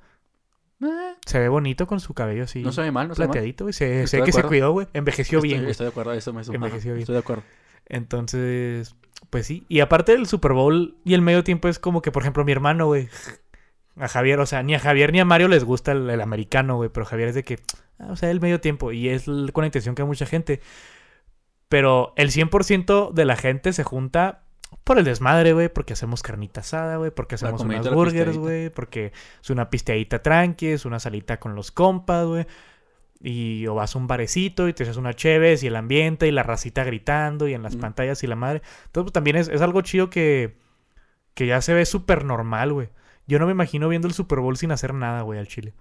*laughs* Se ve bonito con su cabello así. No se ve mal, no se ve Plateadito, güey. Se, ve que se cuidó, güey. Envejeció bien, Estoy de acuerdo, eso me Envejeció bien. Estoy de acuerdo. Entonces, pues sí. Y aparte del Super Bowl y el medio tiempo es como que, por ejemplo, mi hermano, güey. *laughs* A Javier, o sea, ni a Javier ni a Mario les gusta el, americano, güey. Pero Javier es de que, ah, o sea, el medio tiempo. Y es con la intención que hay mucha gente. Pero el 100% de la gente se junta por el desmadre, güey, porque hacemos carnita asada, güey, porque hacemos unas burgers, güey, porque es una pisteadita tranqui, es una salita con los compas, güey. Y o vas a un barecito y te haces una chévez y el ambiente y la racita gritando y en las pantallas y la madre. Entonces, pues, también es, es algo chido que, que ya se ve súper normal, güey. Yo no me imagino viendo el Super Bowl sin hacer nada, güey, al Chile.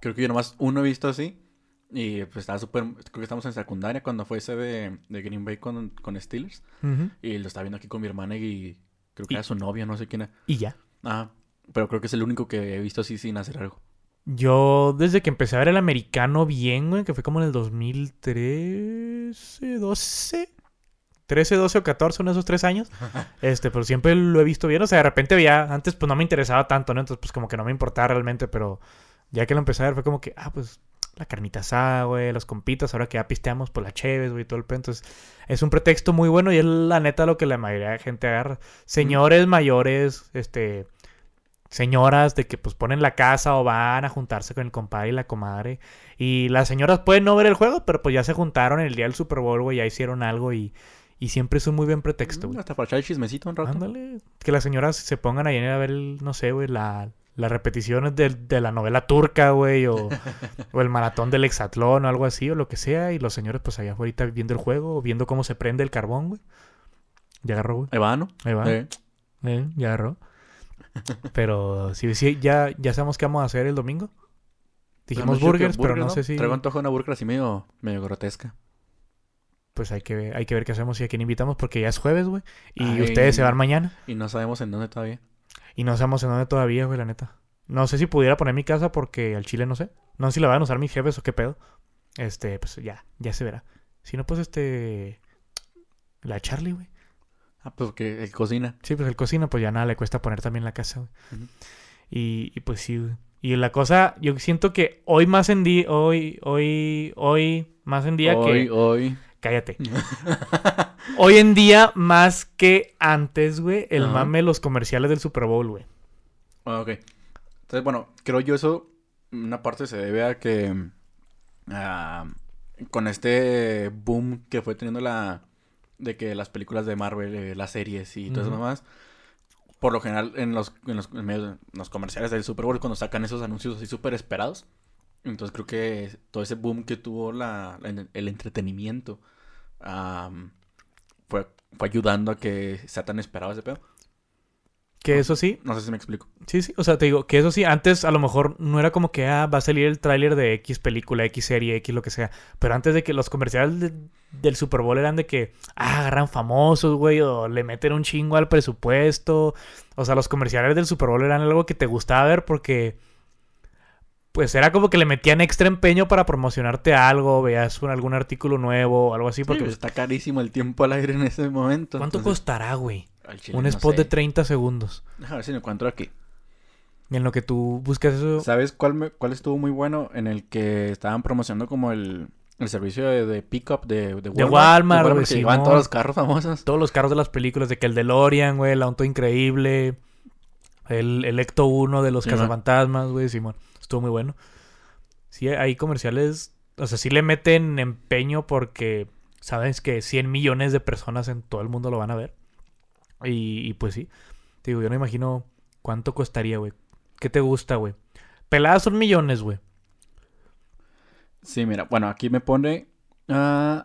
Creo que yo nomás uno he visto así. Y pues estaba súper. Creo que estamos en secundaria cuando fue ese de, de Green Bay con, con Steelers. Y lo estaba viendo aquí con mi hermana y creo que era su novia, no sé quién era. Y ya. Ajá. Pero creo que es el único que he visto así sin hacer algo. Yo, desde que empecé a ver el americano bien, güey, que fue como en el 2013, 12. 13, 12 o 14, en esos tres años. *laughs* este, pero siempre lo he visto bien. O sea, de repente veía, antes pues no me interesaba tanto, ¿no? Entonces, pues como que no me importaba realmente, pero ya que lo empecé a ver fue como que, ah, pues la carnita asada, güey, los compitas, ahora que ya pisteamos, pues la chévez, güey, todo el pedo. Entonces, es un pretexto muy bueno y es la neta lo que la mayoría de gente agarra. Señores mayores, este, señoras de que pues ponen la casa o van a juntarse con el compadre y la comadre. Y las señoras pueden no ver el juego, pero pues ya se juntaron el día del Super Bowl, güey, ya hicieron algo y, y siempre es un muy buen pretexto, güey. Mm, hasta para echar el chismecito un rato. Ándale, que las señoras se pongan ahí a ver, no sé, güey, la, las repeticiones de, de, la novela turca, güey, o, *laughs* o, el maratón del hexatlón o algo así, o lo que sea, y los señores pues allá afuera viendo el juego, o viendo cómo se prende el carbón, güey. Ya agarró, güey. Ahí va, ¿no? Ahí va. Eh. ya agarró. Pero sí, sí, ya, ya sabemos qué vamos a hacer el domingo. Dijimos burgers, pero no, sé si... Traigo antojo una burger así medio, medio grotesca. Pues hay que, hay que ver qué hacemos y a quién invitamos porque ya es jueves, güey. Y ustedes se van mañana. Y no sabemos en dónde todavía. Y no sabemos en dónde todavía, güey, la neta. No sé si pudiera poner mi casa porque al chile no sé. No sé si la van a usar mis jefes o qué pedo. Este, pues ya, ya se verá. Si no, pues este. La Charlie, güey. Ah, pues que él cocina. Sí, pues él cocina, pues ya nada le cuesta poner también la casa, güey. y, y, pues sí, güey. Y la cosa, yo siento que hoy más en día, hoy, hoy, hoy, más en día que. Hoy, hoy. Cállate. *laughs* Hoy en día, más que antes, güey, el mame los comerciales del Super Bowl, güey. Ah, ok. Entonces, bueno, creo yo eso, una parte se debe a que ah, con este boom que fue teniendo la... de que las películas de Marvel, eh, las series y todo eso demás, por lo general en los, en los, en los comerciales del Super Bowl, cuando sacan esos anuncios así súper esperados, entonces creo que todo ese boom que tuvo la, el entretenimiento fue, fue ayudando a que sea tan esperado ese pedo. Que eso sí. No sé si me explico. Sí, sí. O sea, te digo, que eso sí, antes a lo mejor no era como que ah, va a salir el tráiler de X película, X serie, X lo que sea. Pero antes de que los comerciales del Super Bowl eran de que ah, agarran famosos, güey, o le meten un chingo al presupuesto. O sea, los comerciales del Super Bowl eran algo que te gustaba ver porque pues era como que le metían extra empeño para promocionarte algo, veas algún artículo nuevo o algo así. Porque pues, está carísimo el tiempo al aire en ese momento. ¿Cuánto costará, güey? Un spot de 30 segundos. A ver si me encuentro aquí. En lo que tú buscas eso. ¿Sabes cuál, cuál estuvo muy bueno? En el que estaban promocionando como el, servicio de, de pickup de, de Walmart. De Walmart, güey. Sí, todos los carros famosos. Todos los carros de las películas. De que el DeLorean, güey. El auto increíble. El, el Ecto 1 de los cazafantasmas, güey. Simón. Estuvo muy bueno. Sí, hay comerciales, o sea, sí le meten empeño porque sabes que 100 millones de personas en todo el mundo lo van a ver. Y, pues sí, digo, yo no imagino cuánto costaría, güey. ¿Qué te gusta, güey? Peladas son millones, güey. Sí, mira, bueno, aquí me pone... Uh,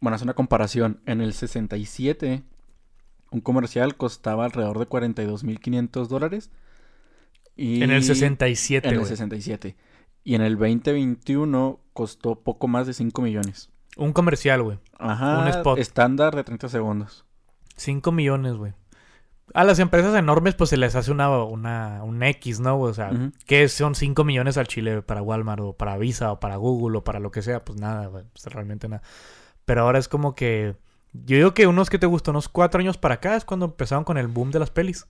bueno, es una comparación. En el 67, un comercial costaba alrededor de 42.500 dólares en el 67, En el 67. Y en el 2021 costó poco más de 5 millones. Un comercial, güey. Ajá. Un spot. Estándar de 30 segundos. 5 millones, güey. A las empresas enormes, pues se les hace una, una un X, ¿no? O sea, ¿qué son 5 millones al Chile para Walmart o para Visa o para Google o para lo que sea? Pues nada, güey. Pues realmente nada. Pero ahora es como que. Yo digo que unos que te gustó, unos 4 años para acá es cuando empezaron con el boom de las pelis.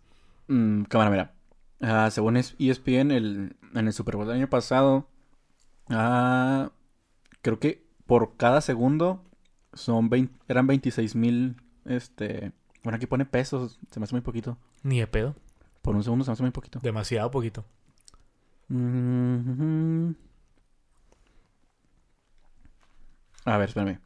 Mm, cámara, mira. Uh, según ESPN, el, en el Super Bowl del año pasado, uh, creo que por cada segundo son 20, eran 26 mil, este, bueno, aquí pone pesos, se me hace muy poquito. Ni de pedo. Por un segundo se me hace muy poquito. Demasiado poquito. A ver, espérame.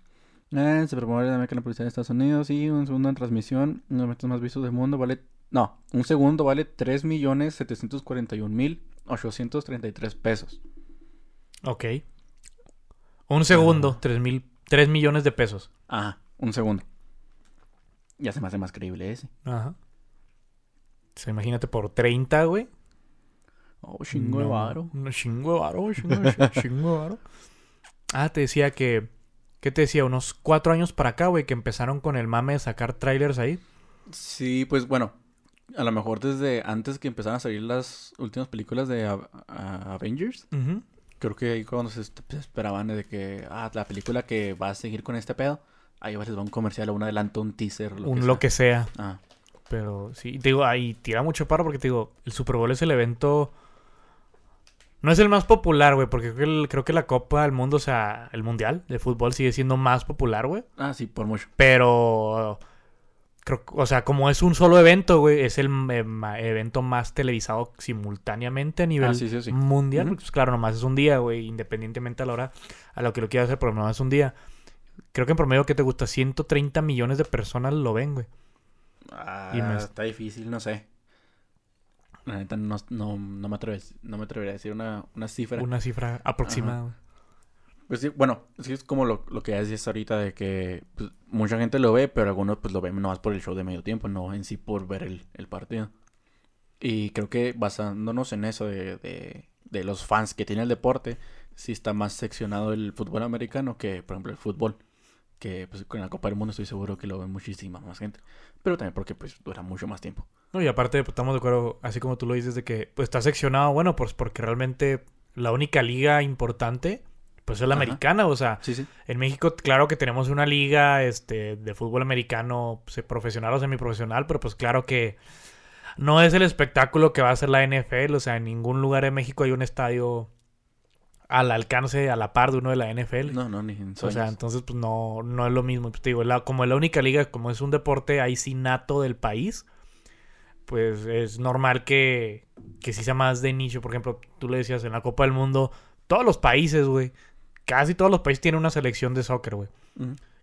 Eh, se promueve la American Publicidad de Estados Unidos y un segundo en transmisión, uno de los eventos más vistos del mundo, vale... No, un segundo vale 3.741.833 pesos. Ok. Un segundo, 3 mil... 3 millones de pesos. Ajá, un segundo. Ya se me hace más creíble ese. Ajá. O sea, imagínate por 30, güey. Oh, chingo de varo. No, chingo de varo, chingo, chingo de varo. Ah, te decía que... ¿Qué te decía? Unos cuatro años para acá, güey, que empezaron con el mame de sacar trailers ahí. Sí, pues bueno, a lo mejor desde antes que empezaran a salir las últimas películas de a- a- Avengers, creo que ahí cuando se esperaban de que, ah, la película que va a seguir con este pedo, ahí les va un comercial o un adelanto, un teaser, lo Un que lo que sea. Ah, Pero sí, te digo, ahí tira mucho paro porque te digo, el Super Bowl es el evento. No es el más popular, güey, porque creo que, el- creo que la Copa del Mundo, o sea, el Mundial de fútbol sigue siendo más popular, güey. ah, sí, por mucho. Pero. Creo, o sea, como es un solo evento, güey, es el eh, evento más televisado simultáneamente a nivel Ah, sí, sí, sí. mundial. Pues claro, nomás es un día, güey, independientemente a la hora a lo que lo quieras hacer, pero nomás es un día. Creo que en promedio que te gusta 130 millones de personas lo ven, güey. Ah, Y me- está difícil, no sé. La neta no, no, no me atreves, no me atrevería a decir una, una cifra. Una cifra aproximada. Pues sí, bueno, sí es como lo, lo que ya decías ahorita de que pues, mucha gente lo ve, pero algunos pues lo ven nomás por el show de medio tiempo, no en sí por ver el, el partido. Y creo que basándonos en eso de, de, de los fans que tiene el deporte, sí está más seccionado el fútbol americano que, por ejemplo, el fútbol. Que pues con la Copa del Mundo estoy seguro que lo ve muchísima más gente. Pero también porque pues dura mucho más tiempo. No, y aparte, pues, estamos de acuerdo, así como tú lo dices, de que pues, está seccionado, bueno, pues porque realmente la única liga importante, pues es la Ajá. americana, o sea, Sí, sí. en México, claro que tenemos una liga este, de fútbol americano pues, profesional o semiprofesional, pero pues claro que no es el espectáculo que va a ser la NFL, o sea, en ningún lugar de México hay un estadio al alcance, a la par de uno de la NFL. No, no, ni en O sea, entonces pues no, no es lo mismo. Pues, te digo, la- como es la única liga, como es un deporte ahí sí nato del país, pues es normal que, que sí sea más de nicho. Por ejemplo, tú le decías en la Copa del Mundo, todos los países, güey, casi todos los países tienen una selección de soccer, güey.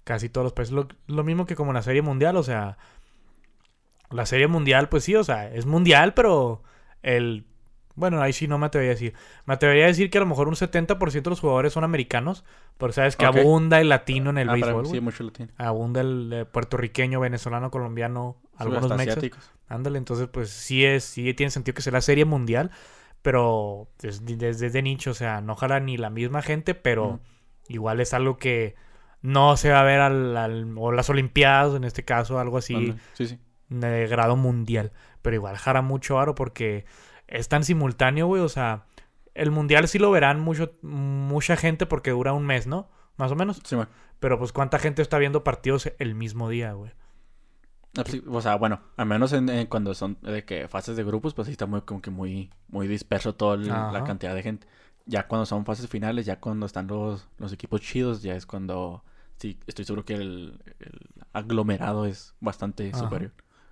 Casi todos los países. Lo, lo mismo que como la Serie Mundial, o sea, la Serie Mundial, pues sí, o sea, es mundial, pero el... Bueno, ahí sí no me atrevería a decir. Me atrevería a decir que a lo mejor un 70% de los jugadores son americanos, pero sabes que abunda el latino en el Ah, béisbol, sí, mucho lo tiene. Abunda el eh, puertorriqueño, venezolano, colombiano, algunos mexas. asiáticos. Ándale, entonces pues sí es, sí tiene sentido que sea la serie mundial, pero es- desde de nicho, o sea, no jala ni la misma gente, pero igual es algo que no se va a ver al, al- o las olimpiadas, en este caso, algo así. Sí, sí. de grado mundial, pero igual jala mucho aro porque es tan simultáneo, güey, o sea, el mundial sí lo verán mucho, mucha gente porque dura un mes, ¿no? Más o menos. Sí, man. Pero pues cuánta gente está viendo partidos el mismo día, güey. Pues O sea, bueno, al menos en, en cuando son de que fases de grupos, pues sí está muy como que muy, muy disperso toda la cantidad de gente. Ya cuando son fases finales, ya cuando están los, los equipos chidos, ya es cuando sí estoy seguro que el, el aglomerado es bastante Ajá. superior.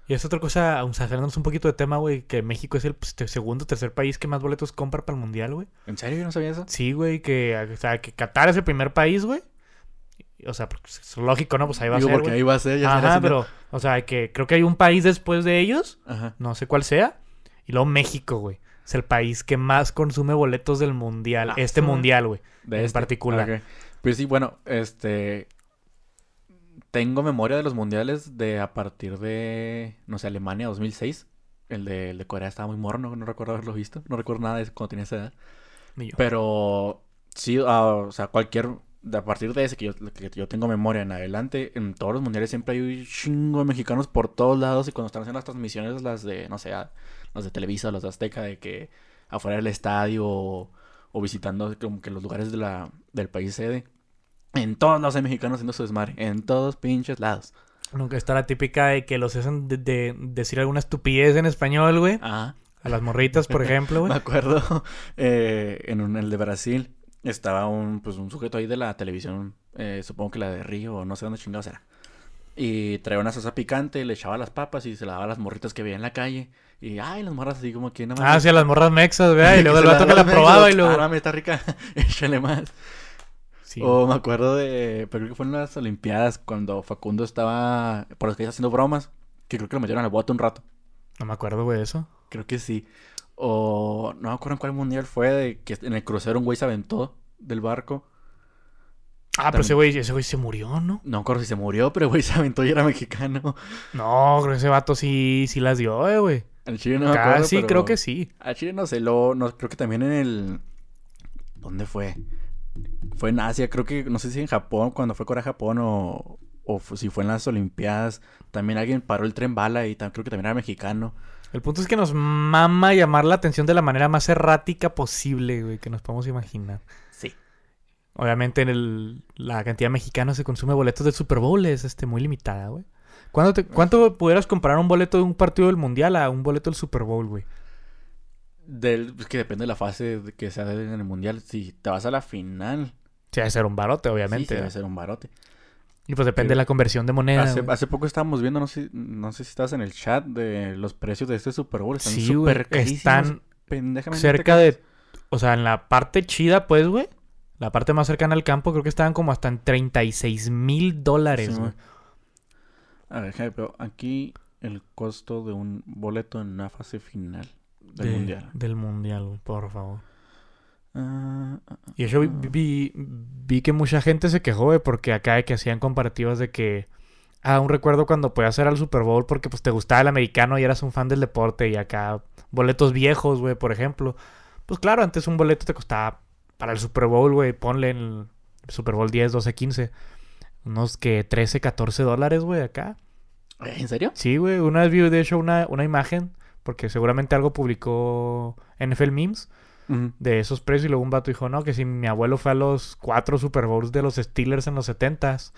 Y es otra cosa, o sea, saliéndonos un poquito de tema, güey, que México es el pues, segundo o tercer país que más boletos compra para el mundial, güey. ¿En serio? Yo no sabía eso. Sí, güey, que, o sea, que Qatar es el primer país, güey. O sea, porque es lógico, ¿no? Pues ahí va Digo, a ser, porque ahí va a ser, ya Ajá, pero, o sea, que creo que hay un país después de ellos, Ajá. no sé cuál sea, y luego México, güey. Es el país que más consume boletos del mundial, Ah, este sí. mundial, güey. De en este. particular. Pues sí, bueno, este. Tengo memoria de los mundiales de a partir de, no sé, Alemania 2006. El de, el de Corea estaba muy morno, no recuerdo haberlo visto. No recuerdo nada de cuando tenía esa edad. Ni yo. Pero sí, ah, o sea, cualquier. A partir de ese que yo, que yo tengo memoria en adelante, en todos los mundiales siempre hay un chingo de mexicanos por todos lados. Y cuando están haciendo las transmisiones, las de, no sé, las de Televisa, las de Azteca, de que afuera del estadio o, o visitando como que los lugares de la, del país sede. En todos lados hay mexicanos haciendo su desmadre. En todos pinches lados. Nunca está la típica de que los hacen de, de decir alguna estupidez en español, güey. Ajá. A las morritas, por *laughs* ejemplo, güey. Me acuerdo *laughs* eh, en un- el de Brasil estaba un, pues, un sujeto ahí de la televisión, eh, supongo que la de Río o no sé dónde chingados era. Y traía una salsa picante, le echaba las papas y se la daba a las morritas que veía en la calle. Y ay, las morras así como que no Ah, sí, a las morras mexas, güey. Y *laughs* luego el vato que la probaba y luego... "Ah, mami, está rica, *laughs* échale más. o me acuerdo de, pero creo que fue en las Olimpiadas cuando Facundo estaba por los que haciendo bromas, que creo que lo metieron al bote un rato. No me acuerdo, güey, de eso. Creo que sí. O no me acuerdo en cuál mundial fue, de que en el crucero un güey se aventó del barco. Ah, pero ese güey, ese güey se murió, ¿no? No me acuerdo si se murió, pero güey se aventó y era mexicano. No, creo que ese vato sí, sí las dio, eh, güey. Al Chile no me acuerdo, Sí, creo que sí. Al Chile no sé, lo, no, creo que también en el... ¿Dónde fue? Fue en Asia, creo que, no sé si en Japón, cuando fue Corea Japón o, o si fue en las Olimpiadas, también alguien paró el tren bala y creo que también era mexicano. El punto es que nos mama llamar la atención de la manera más errática posible, güey, que nos podemos imaginar. Sí. Obviamente en el, la cantidad mexicana se consume boletos del Super Bowl es este, muy limitada, güey. ¿Cuánto, ¿Cuánto pudieras comprar un boleto de un partido del Mundial a un boleto del Super Bowl, güey? Del, es que depende de la fase que sea en el mundial. Si te vas a la final. Sí, debe ser un barote, obviamente. Sí, debe ser un barote. Y pues depende de la conversión de moneda. Hace, poco estábamos viendo, no sé, no sé si estabas en el chat, de los precios de este Super Bowl. Están súper Están cerca de. O sea, en la parte chida, pues, güey. La parte más cercana al campo, creo que estaban como hasta en 36 mil dólares, güey. a ver, pero aquí el costo de un boleto en una fase final. Del mundial. Del mundial, por favor. Y yo ah. vi, vi, que mucha gente se quejó, porque acá de que hacían comparativas de que. Ah, un recuerdo cuando podías ir al Super Bowl porque pues te gustaba el americano y eras un fan del deporte y acá boletos viejos, güey, por ejemplo. Pues claro, antes un boleto te costaba para el Super Bowl, güey, ponle en el Super Bowl 10, 12, 15. Unos que 13, 14 dólares, güey, acá. ¿En serio? Sí, güey. Una vez vi, de hecho, una, una imagen porque seguramente algo publicó NFL Memes de esos precios. Y luego un vato dijo, no, que si mi abuelo fue a los cuatro Super Bowls de los Steelers en los 70s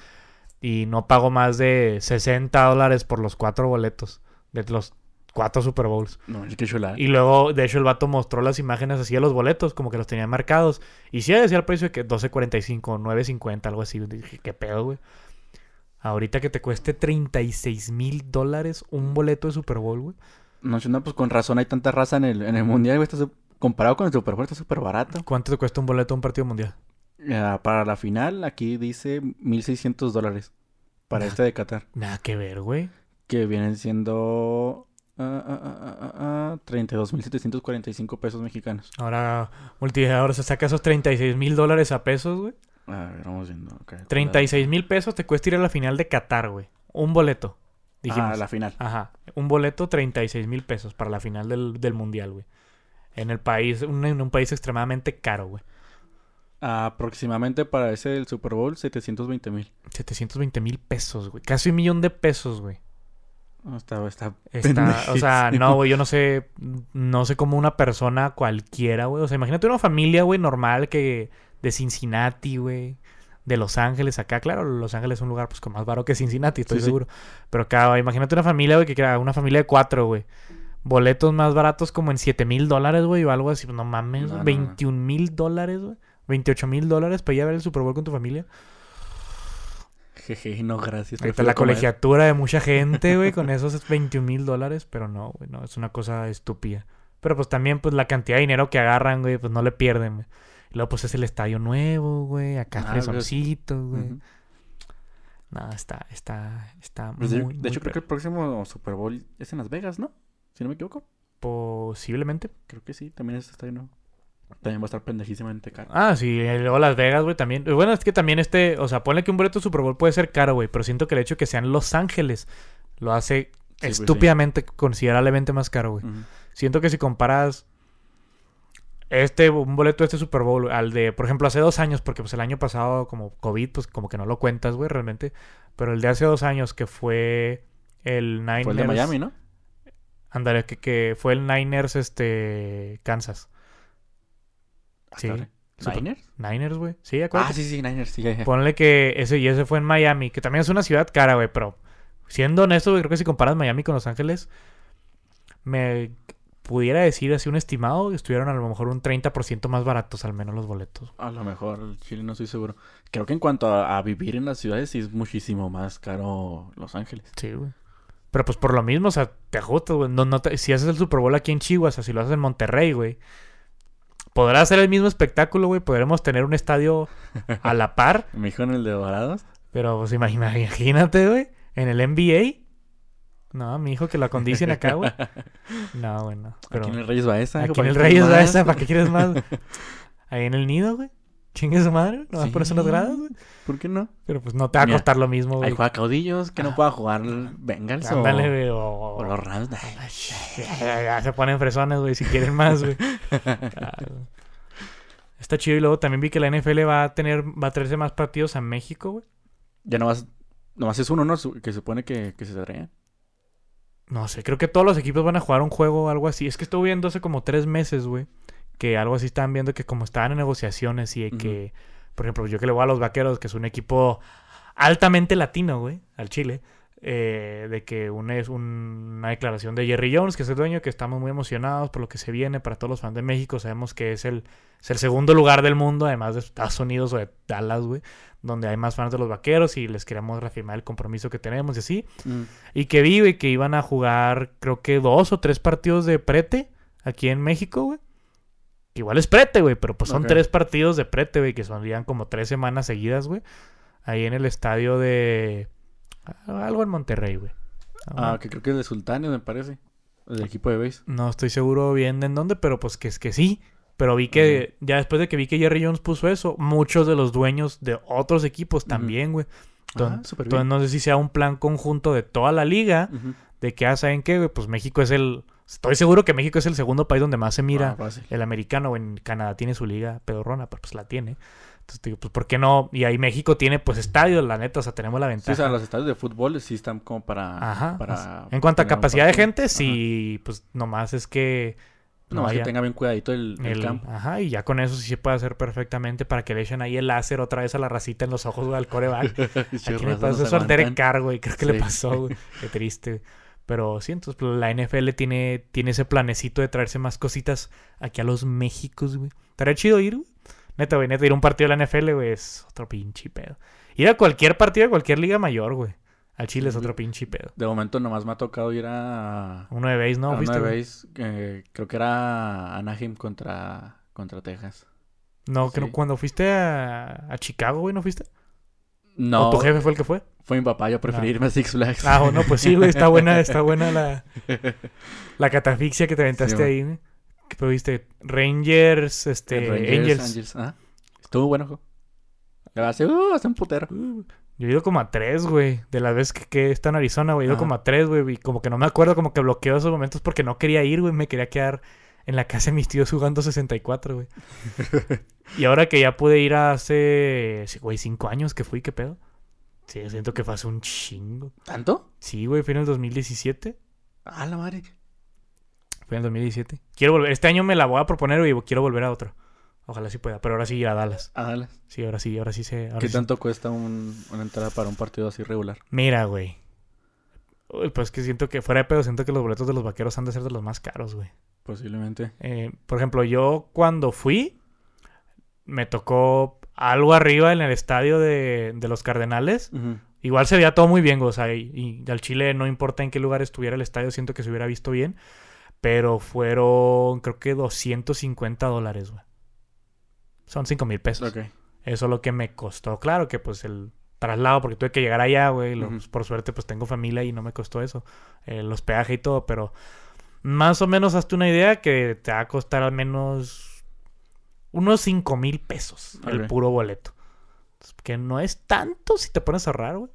y no pago más de 60 dólares por los cuatro boletos de los cuatro Super Bowls. No, es que chulada. Y luego, de hecho, el vato mostró las imágenes así de los boletos, como que los tenía marcados. Y sí decía el precio de que 12.45, 9.50, algo así. Dije, ¿qué pedo, güey? Ahorita que te cueste 36 mil dólares un boleto de Super Bowl, güey. No, no, pues con razón hay tanta raza en el, en el mundial, güey. Está, comparado con el Super Bowl, está súper barato. ¿Cuánto te cuesta un boleto a un partido mundial? para la final, aquí dice 1600 dólares. Para este de Qatar. Nada que ver, güey. Que vienen siendo. Uh, uh, 32.745 pesos mexicanos. Ahora, ahora se saca esos 36 mil dólares a pesos, güey. A ver, vamos viendo. 36 mil pesos te cuesta ir a la final de Qatar, güey. Un boleto. Dijimos. Ah, la final. Ajá. Un boleto, 36 mil pesos para la final del, del mundial, güey. En el país, en un país extremadamente caro, güey. Aproximadamente para ese del Super Bowl, 720 mil. 720 mil pesos, güey. Casi un millón de pesos, güey. No, está, está, está o sea, *laughs* no, güey, yo no sé, no sé cómo una persona cualquiera, güey. O sea, imagínate una familia, güey, normal que de Cincinnati, güey, de Los Ángeles acá. Claro, Los Ángeles es un lugar pues con más baro que Cincinnati, estoy seguro. Pero acá, imagínate una familia, güey, que crea una familia de cuatro, güey. Boletos más baratos como en 7 mil dólares, güey, o algo así. No mames, 21 mil dólares, güey. 28 mil dólares para ir a ver el Super Bowl con tu familia. Jeje, no, gracias. Ahí la colegiatura de mucha gente, güey, con esos 21 mil dólares, pero no, güey, no, es una cosa estúpida. Pero pues también, pues la cantidad de dinero que agarran, güey, pues no le pierden, güey. Y luego, pues es el estadio nuevo, güey, acá ah, fresoncito, güey. Nada, está, está, está pues muy, De hecho, creo que el próximo Super Bowl es en Las Vegas, ¿no? Si no me equivoco. Posiblemente. Creo que sí, también es estadio nuevo. También va a estar pendejísimamente caro. Ah, sí, luego Las Vegas, güey, también. Bueno, es que también este, o sea, ponle que un boleto de Super Bowl puede ser caro, güey, pero siento que el hecho de que sean Los Ángeles lo hace pues estúpidamente, considerablemente más caro, güey. Siento que si comparas este, un boleto de este Super Bowl al de, por ejemplo, hace dos años, porque pues el año pasado, como COVID, pues como que no lo cuentas, güey, realmente. Pero el de hace dos años, que fue el Niners. Fue el de Miami, ¿no? Ándale, que, que fue el Niners, este, Kansas. Sí. ¿Niners? Niners, güey. Sí, acuérdate. Ah, sí, sí, Niners, sí. Ponle que ese y ese fue en Miami, que también es una ciudad cara, güey, pero siendo honesto, güey, creo que si comparas Miami con Los Ángeles, me pudiera decir así un estimado, estuvieron a lo mejor un 30% más baratos al menos los boletos. A lo mejor, Chile no estoy seguro. Creo que en cuanto a, vivir en las ciudades sí es muchísimo más caro Los Ángeles. Sí, güey. Pero pues por lo mismo, o sea, te ajustas, güey. No, no si haces el Super Bowl aquí en Chihuahua, o sea, si lo haces en Monterrey, güey podrá ser el mismo espectáculo, güey. Podremos tener un estadio a la par. *laughs* Mi hijo en el de Dorados. Pero pues imagínate, güey. En el NBA. No, mi hijo que lo acondicione acá, güey. No, güey, no. Pero... Aquí en el Reyes Baeza. Aquí en el Reyes Baeza, ¿para qué quieres más? *laughs* Ahí en el nido, güey. Chingue su madre, no vas a ponerse unos grados, güey. ¿Por qué no? Pero pues no te va a costar lo mismo, güey. Ahí juega caudillos, que no ah. pueda jugar Bengals o... güey, o... los Rams. Ya, se ponen fresones, güey, si quieren más, güey. *laughs* Está chido. Y luego también vi que la NFL va a tener, va a traerse más partidos a México, güey. Ya nomás, nomás es uno, ¿no? Que se supone que, que se traen. No sé, creo que todos los equipos van a jugar un juego o algo así. Es que estuve viendo hace como tres meses, güey. Que algo así estaban viendo que como estaban en negociaciones y que, por ejemplo, yo que le voy a los vaqueros, que es un equipo altamente latino, güey, al Chile. Eh, de que una, es una declaración de Jerry Jones, que es el dueño, que estamos muy emocionados por lo que se viene para todos los fans de México. Sabemos que es el, el segundo lugar del mundo, además de Estados Unidos o de Dallas, güey, donde hay más fans de los vaqueros y les queremos reafirmar el compromiso que tenemos y así. Mm. Y que vi, güey, que iban a jugar, creo que dos o tres partidos de prete aquí en México, güey. Igual es prete, güey, pero pues son tres partidos de prete, güey, que son como tres semanas seguidas, güey. Ahí en el estadio de algo en Monterrey, güey. Ah, que creo que es de Sultanes, me parece. El equipo de base. No estoy seguro bien en dónde, pero pues que es que sí. Pero vi que, ya después de que vi que Jerry Jones puso eso, muchos de los dueños de otros equipos también, güey. Ah, entonces, no sé si sea un plan conjunto de toda la liga, de que, ah, ¿saben qué, güey? Pues México es el... Estoy seguro que México es el segundo país donde más se mira ah, el americano. En Canadá tiene su liga pedorrona, pero pues la tiene. Entonces digo, pues ¿por qué no? Y ahí México tiene pues estadios, la neta, o sea, tenemos la ventaja. Sí, o sea, los estadios de fútbol sí están como para... Ajá. Para en cuanto a capacidad de gente, sí, pues nomás es que... No, que tenga bien cuidadito el, campo. Ajá, y ya con eso sí se puede hacer perfectamente para que le echen ahí el láser otra vez a la racita en los ojos al coreback. *laughs* Aquí le pasó eso al Derek Carr, güey. Creo que le pasó, güey. *laughs* Qué triste. Pero sí, entonces pues, la NFL tiene, tiene ese planecito de traerse más cositas aquí a los Méxicos, güey. Estaría chido ir, güey. Neta, güey, neta, ir a un partido de la NFL, güey, es otro pinche pedo. Ir a cualquier partido de cualquier liga mayor, güey. Al Chile es otro pinche pedo. De momento nomás me ha tocado ir a... Uno de base, ¿no? uno de base, creo que era Anaheim contra, contra Texas. No, que no, cuando fuiste a, a Chicago, güey, ¿no fuiste? No. ¿O tu jefe fue el que fue? Fue mi papá, yo preferí ah. irme a Six Flags. Ah, bueno, pues sí, güey, está *laughs* buena, está buena la, *laughs* la catafixia que te aventaste ahí, güey. ¿Qué viste? Rangers, este, Angels. Ah, estuvo bueno, va a uh, hace un putero. Uh, yo he ido como a tres, güey. De las veces que, que está en Arizona, güey. He ido como a tres, güey. Y como que no me acuerdo, como que bloqueo esos momentos porque no quería ir, güey. Me quería quedar en la casa de mis tíos jugando 64, güey. *laughs* y ahora que ya pude ir hace, güey, cinco años que fui, ¿qué pedo? Sí, siento que fue hace un chingo. ¿Tanto? Sí, güey, fue en el 2017. Ah, la madre. Fue en el 2017. Quiero volver. Este año me la voy a proponer y quiero volver a otro. Ojalá sí pueda. Pero ahora sí ir a Dallas. ¿A Dallas? Sí, ahora sí, ahora sí se. ¿Qué tanto cuesta una entrada para un partido así regular? Mira, güey. pues que siento que fuera de pedo, siento que los boletos de los vaqueros han de ser de los más caros, güey. Posiblemente. Eh, por ejemplo, yo cuando fui, me tocó algo arriba en el estadio de, los Cardenales. Igual se veía todo muy bien, güey. O sea, y, y, al Chile no importa en qué lugar estuviera el estadio, siento que se hubiera visto bien. Pero fueron, creo que 250 dólares, güey. Son 5 mil pesos. Eso es lo que me costó. Claro que pues el traslado, porque tuve que llegar allá, güey. Por suerte, pues tengo familia y no me costó eso. Eh, los peajes y todo, pero más o menos hazte una idea que te va a costar al menos unos 5 mil pesos el puro boleto. Que no es tanto si te pones a ahorrar, güey.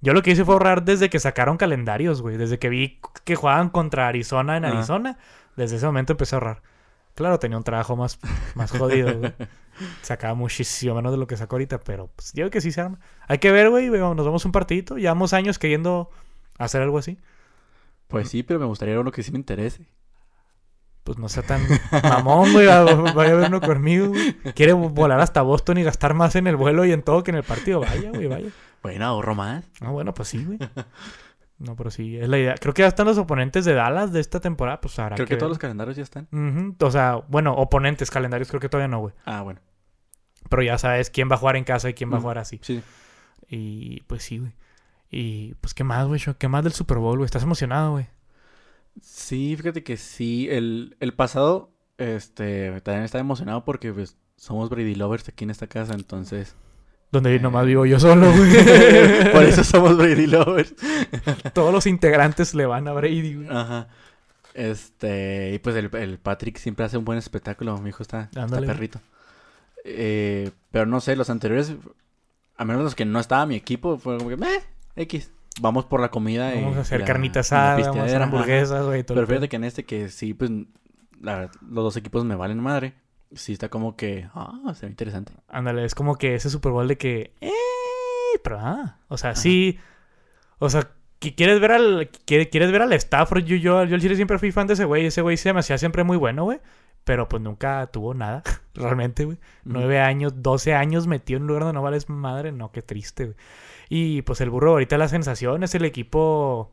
Yo lo que hice fue ahorrar desde que sacaron calendarios, güey. Desde que vi que jugaban contra Arizona en Arizona. Desde ese momento empecé a ahorrar. Claro, tenía un trabajo más, más jodido, güey. *laughs* Sacaba muchísimo menos de lo que saco ahorita, pero pues digo que sí se arma. Hay que ver, güey, nos vamos un partidito. Llevamos años queriendo hacer algo así. Pues sí, pero me gustaría uno que sí me interese. Pues no sea tan mamón, güey. Vaya a ver uno conmigo, güey. Quiere volar hasta Boston y gastar más en el vuelo y en todo que en el partido. Vaya, güey, vaya. Bueno, ahorro más. Ah, bueno, pues sí, güey. No, pero sí, es la idea. Creo que ya están los oponentes de Dallas de esta temporada, pues ahora. Creo que, todos los calendarios ya están. O sea, bueno, oponentes, calendarios creo que todavía no, güey. Ah, bueno. Pero ya sabes quién va a jugar en casa y quién va a jugar así. Sí. Y pues sí, güey. Y pues, ¿qué más, güey? ¿Qué más del Super Bowl, güey? ¿Estás emocionado, güey? Sí, fíjate que sí. El, el pasado Este, también estaba emocionado porque pues somos Brady lovers aquí en esta casa, entonces. Donde eh... nomás vivo yo solo, güey. *laughs* Por eso somos Brady lovers. *laughs* Todos los integrantes le van a Brady, güey. Ajá. Este, y pues el, el, Patrick siempre hace un buen espectáculo. Mi hijo está, está perrito. Eh, pero no sé, los anteriores, a menos los que no estaba mi equipo, fue como que, meh, X. Vamos por la comida. Vamos a hacer carnitas asadas, vamos a hacer hamburguesas, güey. Pero fíjate que en este que sí, pues la, los dos equipos me valen madre. Sí está como que, ah, se ve interesante. Ándale, es como que ese Super Bowl de que, eh, pero ah, o sea, sí, o sea, ¿quieres ver al, quieres ver al Stafford? Yo, yo, yo siempre fui fan de ese güey, ese güey se me hacía siempre muy bueno, güey. Pero pues nunca tuvo nada, *laughs* realmente, güey. Nueve años, doce años metido en un lugar donde no vales madre, no, qué triste, güey. Y pues el burro ahorita la sensación es el equipo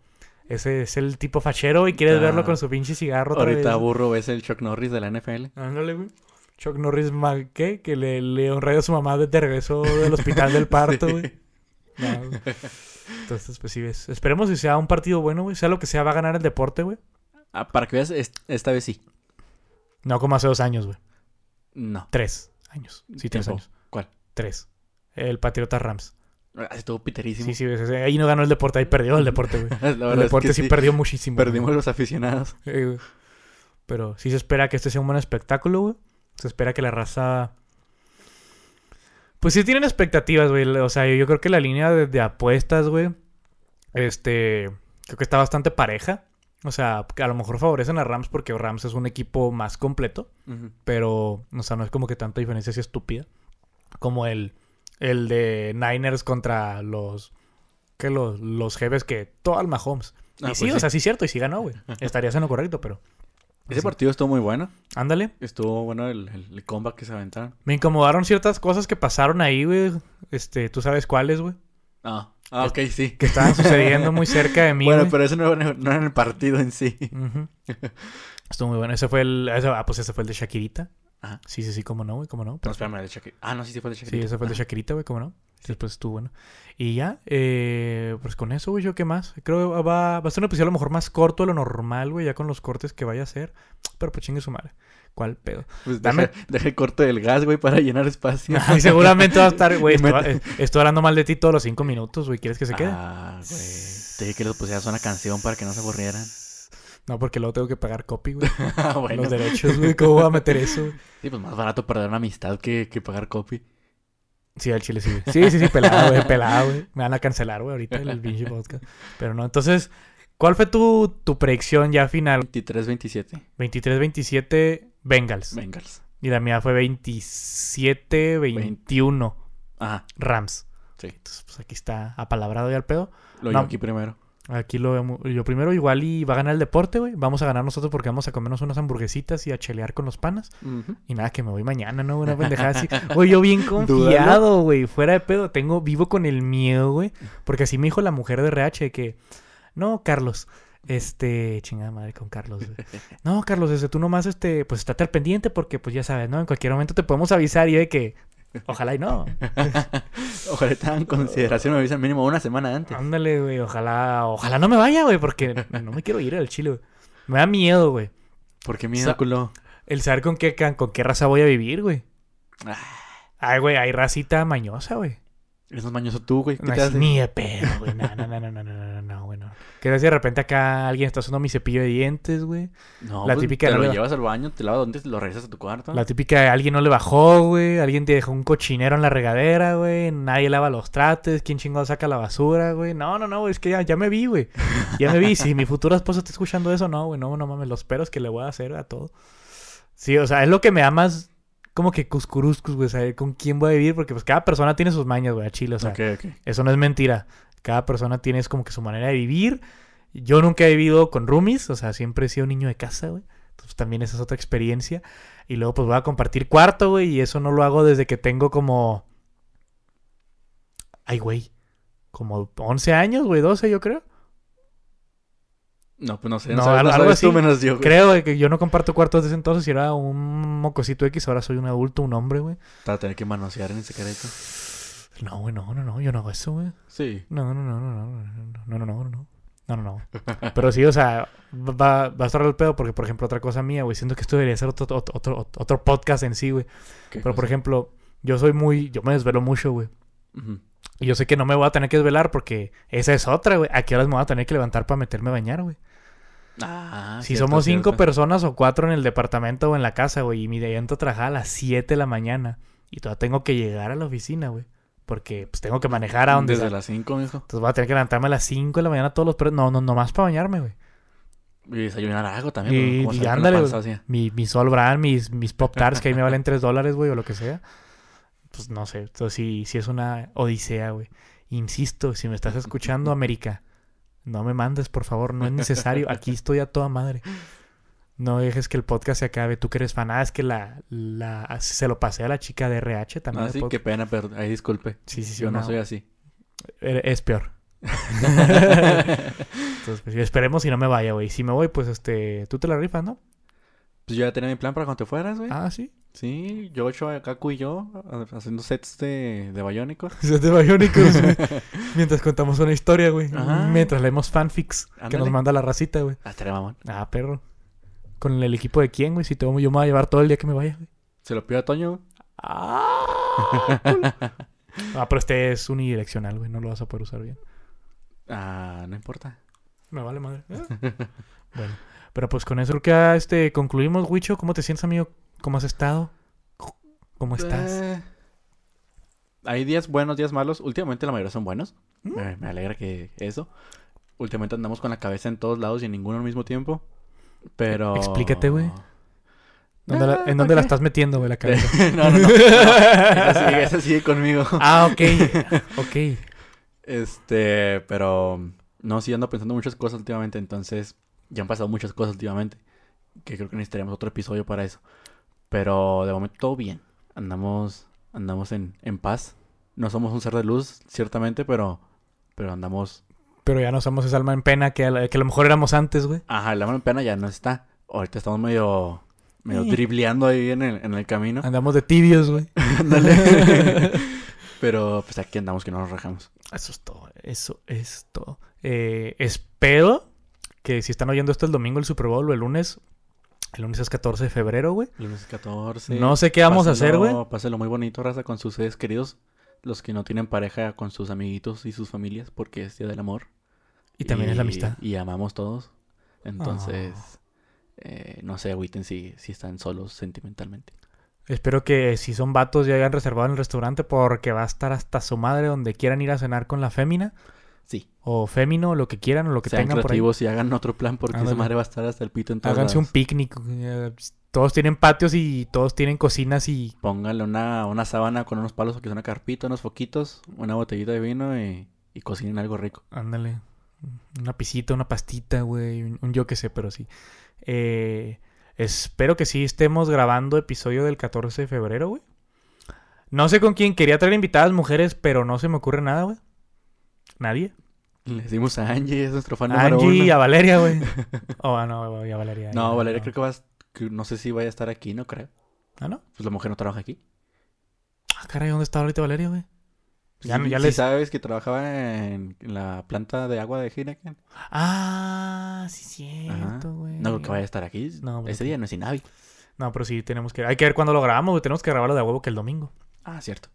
ese es el tipo fachero y quieres verlo con su pinche cigarro. Ahorita burro ves el Chuck Norris de la NFL. Ándale, güey. Chuck Norris, ¿qué? Que le, le a su mamá desde regreso del hospital del *laughs* parto, güey. Entonces, pues sí, ves. Esperemos que sea un partido bueno, güey. Sea lo que sea, va a ganar el deporte, güey. Ah, para que veas, esta vez sí. No como hace dos años, güey. No. Tres años. Sí, tres años. ¿Cuál? Tres. El Patriota Rams. Estuvo piterísimo. Sí, sí, ahí no ganó el deporte, ahí perdió el deporte, güey. *laughs* el deporte sí, perdió muchísimo. Perdimos los aficionados. Pero sí se espera que este sea un buen espectáculo, güey. Se espera que la raza. Pues sí tienen expectativas, güey. O sea, yo creo que la línea de, apuestas, güey. Este. Creo que está bastante pareja. O sea, que a lo mejor favorecen a Rams porque Rams es un equipo más completo. Pero, o sea, no es como que tanta diferencia así estúpida. Como el el de Niners contra los. Que los, los jefes que. Todo al Mahomes. Ah, y sí, pues o sea, sí es cierto, y sí ganó, güey. *laughs* Estaría haciendo correcto, pero. Ese partido estuvo muy bueno. Ándale. Estuvo bueno el, el, combat que se aventaron. Me incomodaron ciertas cosas que pasaron ahí, güey. Este, ¿tú sabes cuáles, güey? Ah, ah ok, sí. Que estaban sucediendo muy cerca de *laughs* mí. Bueno, pero eso no, no, era en el partido en sí. Estuvo muy bueno. Ese fue el. ah, pues ese fue el de Shakirita. Ajá. Sí, sí, sí, cómo no, güey, cómo no. No, espérame, de Shakira. Ah, no, sí, sí fue de Shakira. Sí, ese fue de Shakirita, güey, cómo no. Después estuvo bueno. Y ya, eh, pues con eso, güey, yo qué más. Creo que va, va a ser un episodio a lo mejor más corto de lo normal, güey, ya con los cortes que vaya a hacer. Pero pues chingue su madre. ¿Cuál pedo? Pues Dame... deja, el corte del gas, güey, para llenar espacio. *laughs* y seguramente va a estar, güey, *laughs* estoy, estoy, hablando mal de ti todos los cinco minutos, güey. ¿Quieres que se quede? Ah, güey. Te dije que les pusieras una canción para que no se aburrieran. No, porque luego tengo que pagar copy, güey. *laughs* Ah, Los derechos, güey. ¿Cómo voy a meter eso? *laughs* Sí, pues más barato perder una amistad que, que pagar copy. Sí, al chile sí. Sí, sí, sí, pelado, güey, pelado, güey. Me van a cancelar, güey, ahorita el, pinche podcast. Pero no, entonces, ¿cuál fue tu, tu predicción ya final? 23-27. 23-27, Bengals. Bengals. Y la mía fue 27-21. Ajá. Rams. Sí. Entonces, pues aquí está apalabrado ya el pedo. Lo no, aquí primero. Aquí lo vemos. Yo primero igual y va a ganar el deporte, güey. Vamos a ganar nosotros porque vamos a comernos unas hamburguesitas y a chelear con los panas. Y nada, que me voy mañana, ¿no? Una pendejada así. *laughs* Güey, yo bien confiado, güey. Fuera de pedo. Tengo, vivo con el miedo, güey. Porque así me dijo la mujer de RH que... No, Carlos. Este, chingada madre con Carlos. Güey. No, Carlos, desde tú nomás, este, pues estate al pendiente porque, pues ya sabes, ¿no? En cualquier momento te podemos avisar y de que Ojalá y no. *laughs* ojalá te en consideración, me avisan mínimo una semana antes. Ándale, güey. Ojalá, ojalá no me vaya, güey, porque no me quiero ir al Chile, güey. Me da miedo, güey. ¿Por qué miedo, culo? El saber con qué, con qué raza voy a vivir, güey. Ah. Ay, güey, hay racita mañosa, güey. Eres más mañoso tú, güey. no es ni de pedo, güey. No, no, no, no, no, no, no, güey. No. Que de repente acá alguien está usando mi cepillo de dientes, güey. No, la pues, típica te lo llevas al baño, te lavas donde lo regresas a tu cuarto. La típica alguien no le bajó, güey. Alguien te dejó un cochinero en la regadera, güey. Nadie lava los trates. ¿Quién chingado saca la basura, güey? No, no, no, güey. Es que ya, ya me vi, güey. Ya me vi. si mi futura esposa está escuchando eso, no, güey. No, no mames. Los peros que le voy a hacer a todo. Sí, o sea, es lo que me da más como que cuscuruscus, güey, saber con quién voy a vivir, porque pues cada persona tiene sus mañas, güey, a Chile, o sea, eso no es mentira. Cada persona tiene como que su manera de vivir. Yo nunca he vivido con roomies, o sea, siempre he sido niño de casa, güey. Entonces también esa es otra experiencia. Y luego pues voy a compartir cuarto, güey, y eso no lo hago desde que tengo como... Ay, güey. Como 11 años, güey, 12 yo creo. No, pues no sé. No, algo, así. menos yo, Creo que yo no comparto cuartos desde entonces y era un mocosito X. Ahora soy un adulto, un hombre, güey. Para tener que manosear en ese secreto. No, güey, no, no, no. Yo no hago eso, güey. Sí. No, no, no, no, no. No, no, no, no. No, no, no. Pero sí, o sea, va, va a estar el pedo porque, por ejemplo, otra cosa mía, güey, siento que esto debería ser otro, otro, otro, podcast en sí, güey. Pero, por ejemplo, yo soy muy, yo me desvelo mucho, güey. Y yo sé que no me voy a tener que desvelar porque esa es otra, güey. ¿A qué horas me voy a tener que levantar para meterme a bañar, güey? Ah, si somos cinco personas o cuatro en el departamento o en la casa, güey, y mi día entro a trabajar a las 7 de la mañana y todavía tengo que llegar a la oficina, güey. Porque pues tengo que manejar a donde... Desde las 5, mijo. Entonces voy a tener que levantarme a las 5 de la mañana todos los perros. No, no, nomás para bañarme, güey. Y desayunar algo también. Y, y ándale, mi, mi Sol Brand, mis, mis Pop Tarts que ahí me valen 3 dólares, güey, o lo que sea. Pues no sé. Entonces sí, sí es una odisea, güey. Insisto, si me estás *laughs* escuchando, América, no me mandes, por favor, no es necesario. Aquí estoy a toda madre. No dejes que el podcast se acabe. Tú que eres fan. Ah, es que la, la, se lo pasé a la chica de RH también. Ah, sí, qué pena, pero ahí disculpe. Sí, sí, sí. Yo no, soy así. Es peor. *laughs* Entonces, pues, esperemos si no me vaya, güey. Si me voy, pues este, tú te la rifas, ¿no? Pues yo ya tenía mi plan para cuando te fueras, güey. Ah, sí. Sí, yo, Kaku y yo haciendo sets de, de Biónicos. *laughs* Sets de Biónicos, güey. *laughs* Mientras contamos una historia, güey. Mientras leemos fanfics que nos manda la racita, güey. Ah, mamón. Ah, perro. ¿Con el equipo de quién, güey? Si tengo, yo me voy a llevar todo el día que me vaya, güey. Se lo pido a Toño, Ah, *laughs* ah, pero este es unidireccional, güey. No lo vas a poder usar bien. Ah, no importa. Me vale madre. bueno, pero pues con eso creo que este, concluimos, Wicho. ¿Cómo te sientes, amigo? ¿Cómo has estado? ¿Cómo estás? Eh, hay días buenos, días malos. Últimamente la mayoría son buenos. ¿Mm? Me, alegra que eso. Últimamente andamos con la cabeza en todos lados y en ninguno al mismo tiempo. Pero. Explícate, güey. Ah, ¿En dónde la estás metiendo, güey, la cabeza? *laughs* no, no, no. *laughs* Esa, sigue, conmigo. Ah, ok. *laughs* ok. Este, pero. No, sí ando pensando muchas cosas últimamente. Entonces, ya han pasado muchas cosas últimamente. Que creo que necesitaríamos otro episodio para eso. Pero de momento todo bien. Andamos, andamos en, en paz. No somos un ser de luz, ciertamente, pero, pero andamos. Pero ya no somos esa alma en pena que a, que a lo mejor éramos antes, güey. Ajá, el alma en pena ya no está. Ahorita estamos medio, medio dribleando ahí en el, en el camino. Andamos de tibios, güey. *laughs* *laughs* pero pues aquí andamos que no nos rajamos. Eso es todo, eso es todo. Eh, espero que si están oyendo esto el domingo, el Super Bowl o el lunes, el lunes es 14 de febrero, güey. El lunes es 14. No sé qué vamos a hacer, güey. Páselo muy bonito, raza, con sus seres queridos. Los que no tienen pareja, con sus amiguitos y sus familias, porque es Día del Amor. Y también es la amistad. Y amamos todos. Entonces, ah. eh, no sé, agüiten si, si están solos sentimentalmente. Espero que si son vatos ya hayan reservado en el restaurante porque va a estar hasta su madre donde quieran ir a cenar con la fémina. Sí. O fémino, lo que quieran, o lo que tengan por ahí. y hagan otro plan porque su madre va a estar hasta el pito en todos Háganse un picnic. Eh, todos tienen patios y todos tienen cocinas y... Pónganle una, una sábana con unos palos que es una carpita, unos foquitos, una botellita de vino y, y cocinen algo rico. Ándale. Una pisita, una pastita, güey. Un, yo qué sé, pero sí. Eh, espero que sí estemos grabando episodio del 14 de febrero, güey. No sé con quién quería traer invitadas mujeres, pero no se me ocurre nada, güey. ¿Nadie? Le decimos a Angie, es nuestro fan Angie número uno. y a Valeria, güey. *laughs* oh, no, y a Valeria. No, Valeria creo que va que no sé si vaya a estar aquí, no creo. ¿Ah, no? Pues la mujer no trabaja aquí. Ah, caray, ¿dónde está ahorita Valeria, güey? Ya, sí, ya les... sabes que trabajaba en, la planta de agua de Heineken. Ah, sí, cierto, güey. No creo que vaya a estar aquí. No, Ese día no es Inavi. No, pero sí tenemos que... Hay que ver cuándo lo grabamos, güey. Tenemos que grabarlo de huevo que el domingo. Ah, cierto.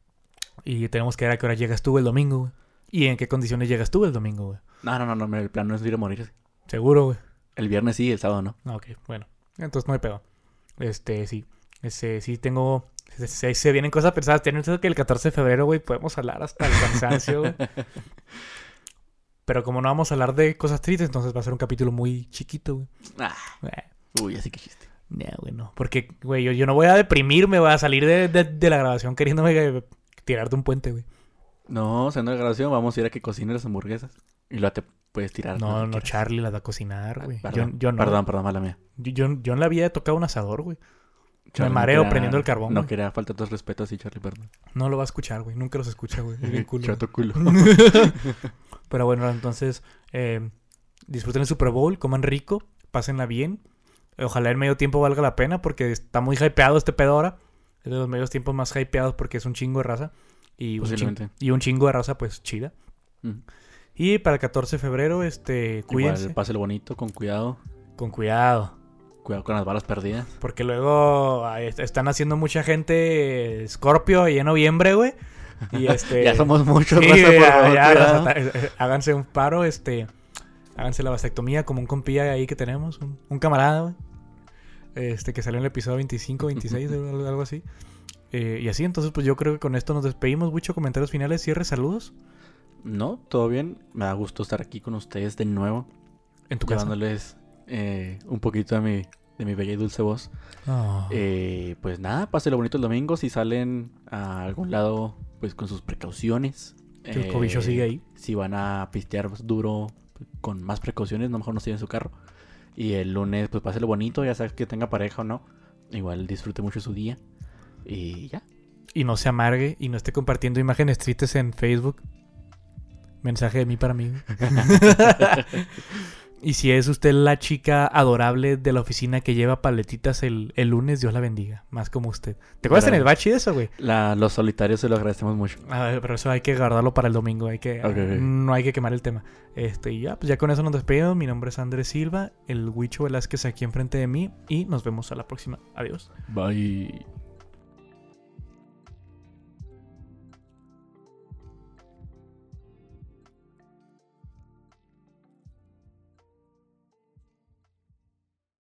Y tenemos que ver a qué hora llegas tú el domingo, güey. ¿Y en qué condiciones llegas tú el domingo, güey? No, no, no, no, el plan no es ir a morir. Seguro, güey. El viernes sí, el sábado no. Ah, ok, bueno. Entonces no hay pedo. Este, sí. Este, sí tengo... Se, vienen cosas pensadas. Tienen que el 14 de febrero, güey, podemos hablar hasta el cansancio, güey. *laughs* Pero como no vamos a hablar de cosas tristes, entonces va a ser un capítulo muy chiquito, güey. Ah. Uy, así que chiste. No, güey, no. Porque, güey, yo, yo, no voy a deprimirme, voy a salir de, de, de la grabación queriéndome tirarte un puente, güey. No, siendo la grabación, vamos a ir a que cocine las hamburguesas. Y luego te puedes tirar. No, no, Charlie las va a cocinar, güey. Yo, no. Perdón, perdón, mala mía. Yo, yo, yo en la vida he tocado un asador, güey. Me mareo prendiendo el carbón. No quería faltar tus respetos así, Charlie, perdón. No lo va a escuchar, güey. Nunca los escucha, güey. Es *laughs* culo. Chato culo. *laughs* Pero bueno, entonces, eh, disfruten el Super Bowl, coman rico, pásenla bien. Ojalá el medio tiempo valga la pena porque está muy hypeado este pedo ahora. Es de los medios tiempos más hypeados porque es un chingo de raza. Y un, chingo, y un chingo de raza, pues chida. Y para el 14 de febrero, este, cuídense. Igual, páselo bonito, con cuidado. Con cuidado. Cuidado con las balas perdidas. Porque luego están haciendo mucha gente Scorpio ahí en noviembre, güey. Y *laughs* este. ya somos muchos, sí, eh, háganse un paro, este. Háganse la vasectomía como un compilla ahí que tenemos, un, camarada, güey. Este, que salió en el episodio 25, 26, *laughs* algo así. Eh, y así, entonces, pues yo creo que con esto nos despedimos. Mucho comentarios finales, cierre, saludos. No, todo bien. Me da gusto estar aquí con ustedes de nuevo. En tu casa. Eh, un poquito de mi, de mi bella y dulce voz. Ah. Eh, pues nada, pásenlo bonito el domingo. Si salen a algún lado, pues con sus precauciones. el cobicho sigue ahí. Si van a pistear duro, con más precauciones, no mejor no en su carro. Y el lunes, pues páselo bonito, ya sabes que tenga pareja o no. Igual disfrute mucho su día. Y ya. Y no se amargue y no esté compartiendo imágenes tristes en Facebook. Mensaje de mí para mí. *laughs* y si es usted la chica adorable de la oficina que lleva paletitas el, lunes, Dios la bendiga. Más como usted. ¿Te acuerdas en el bachi de eso, güey? los solitarios se lo agradecemos mucho. A ver, pero eso hay que guardarlo para el domingo. Hay que, No hay que quemar el tema. Este, y ya, pues ya con eso nos despedimos. Mi nombre es Andrés Silva, el Huicho Velázquez aquí enfrente de mí. Y nos vemos a la próxima. Adiós. Bye.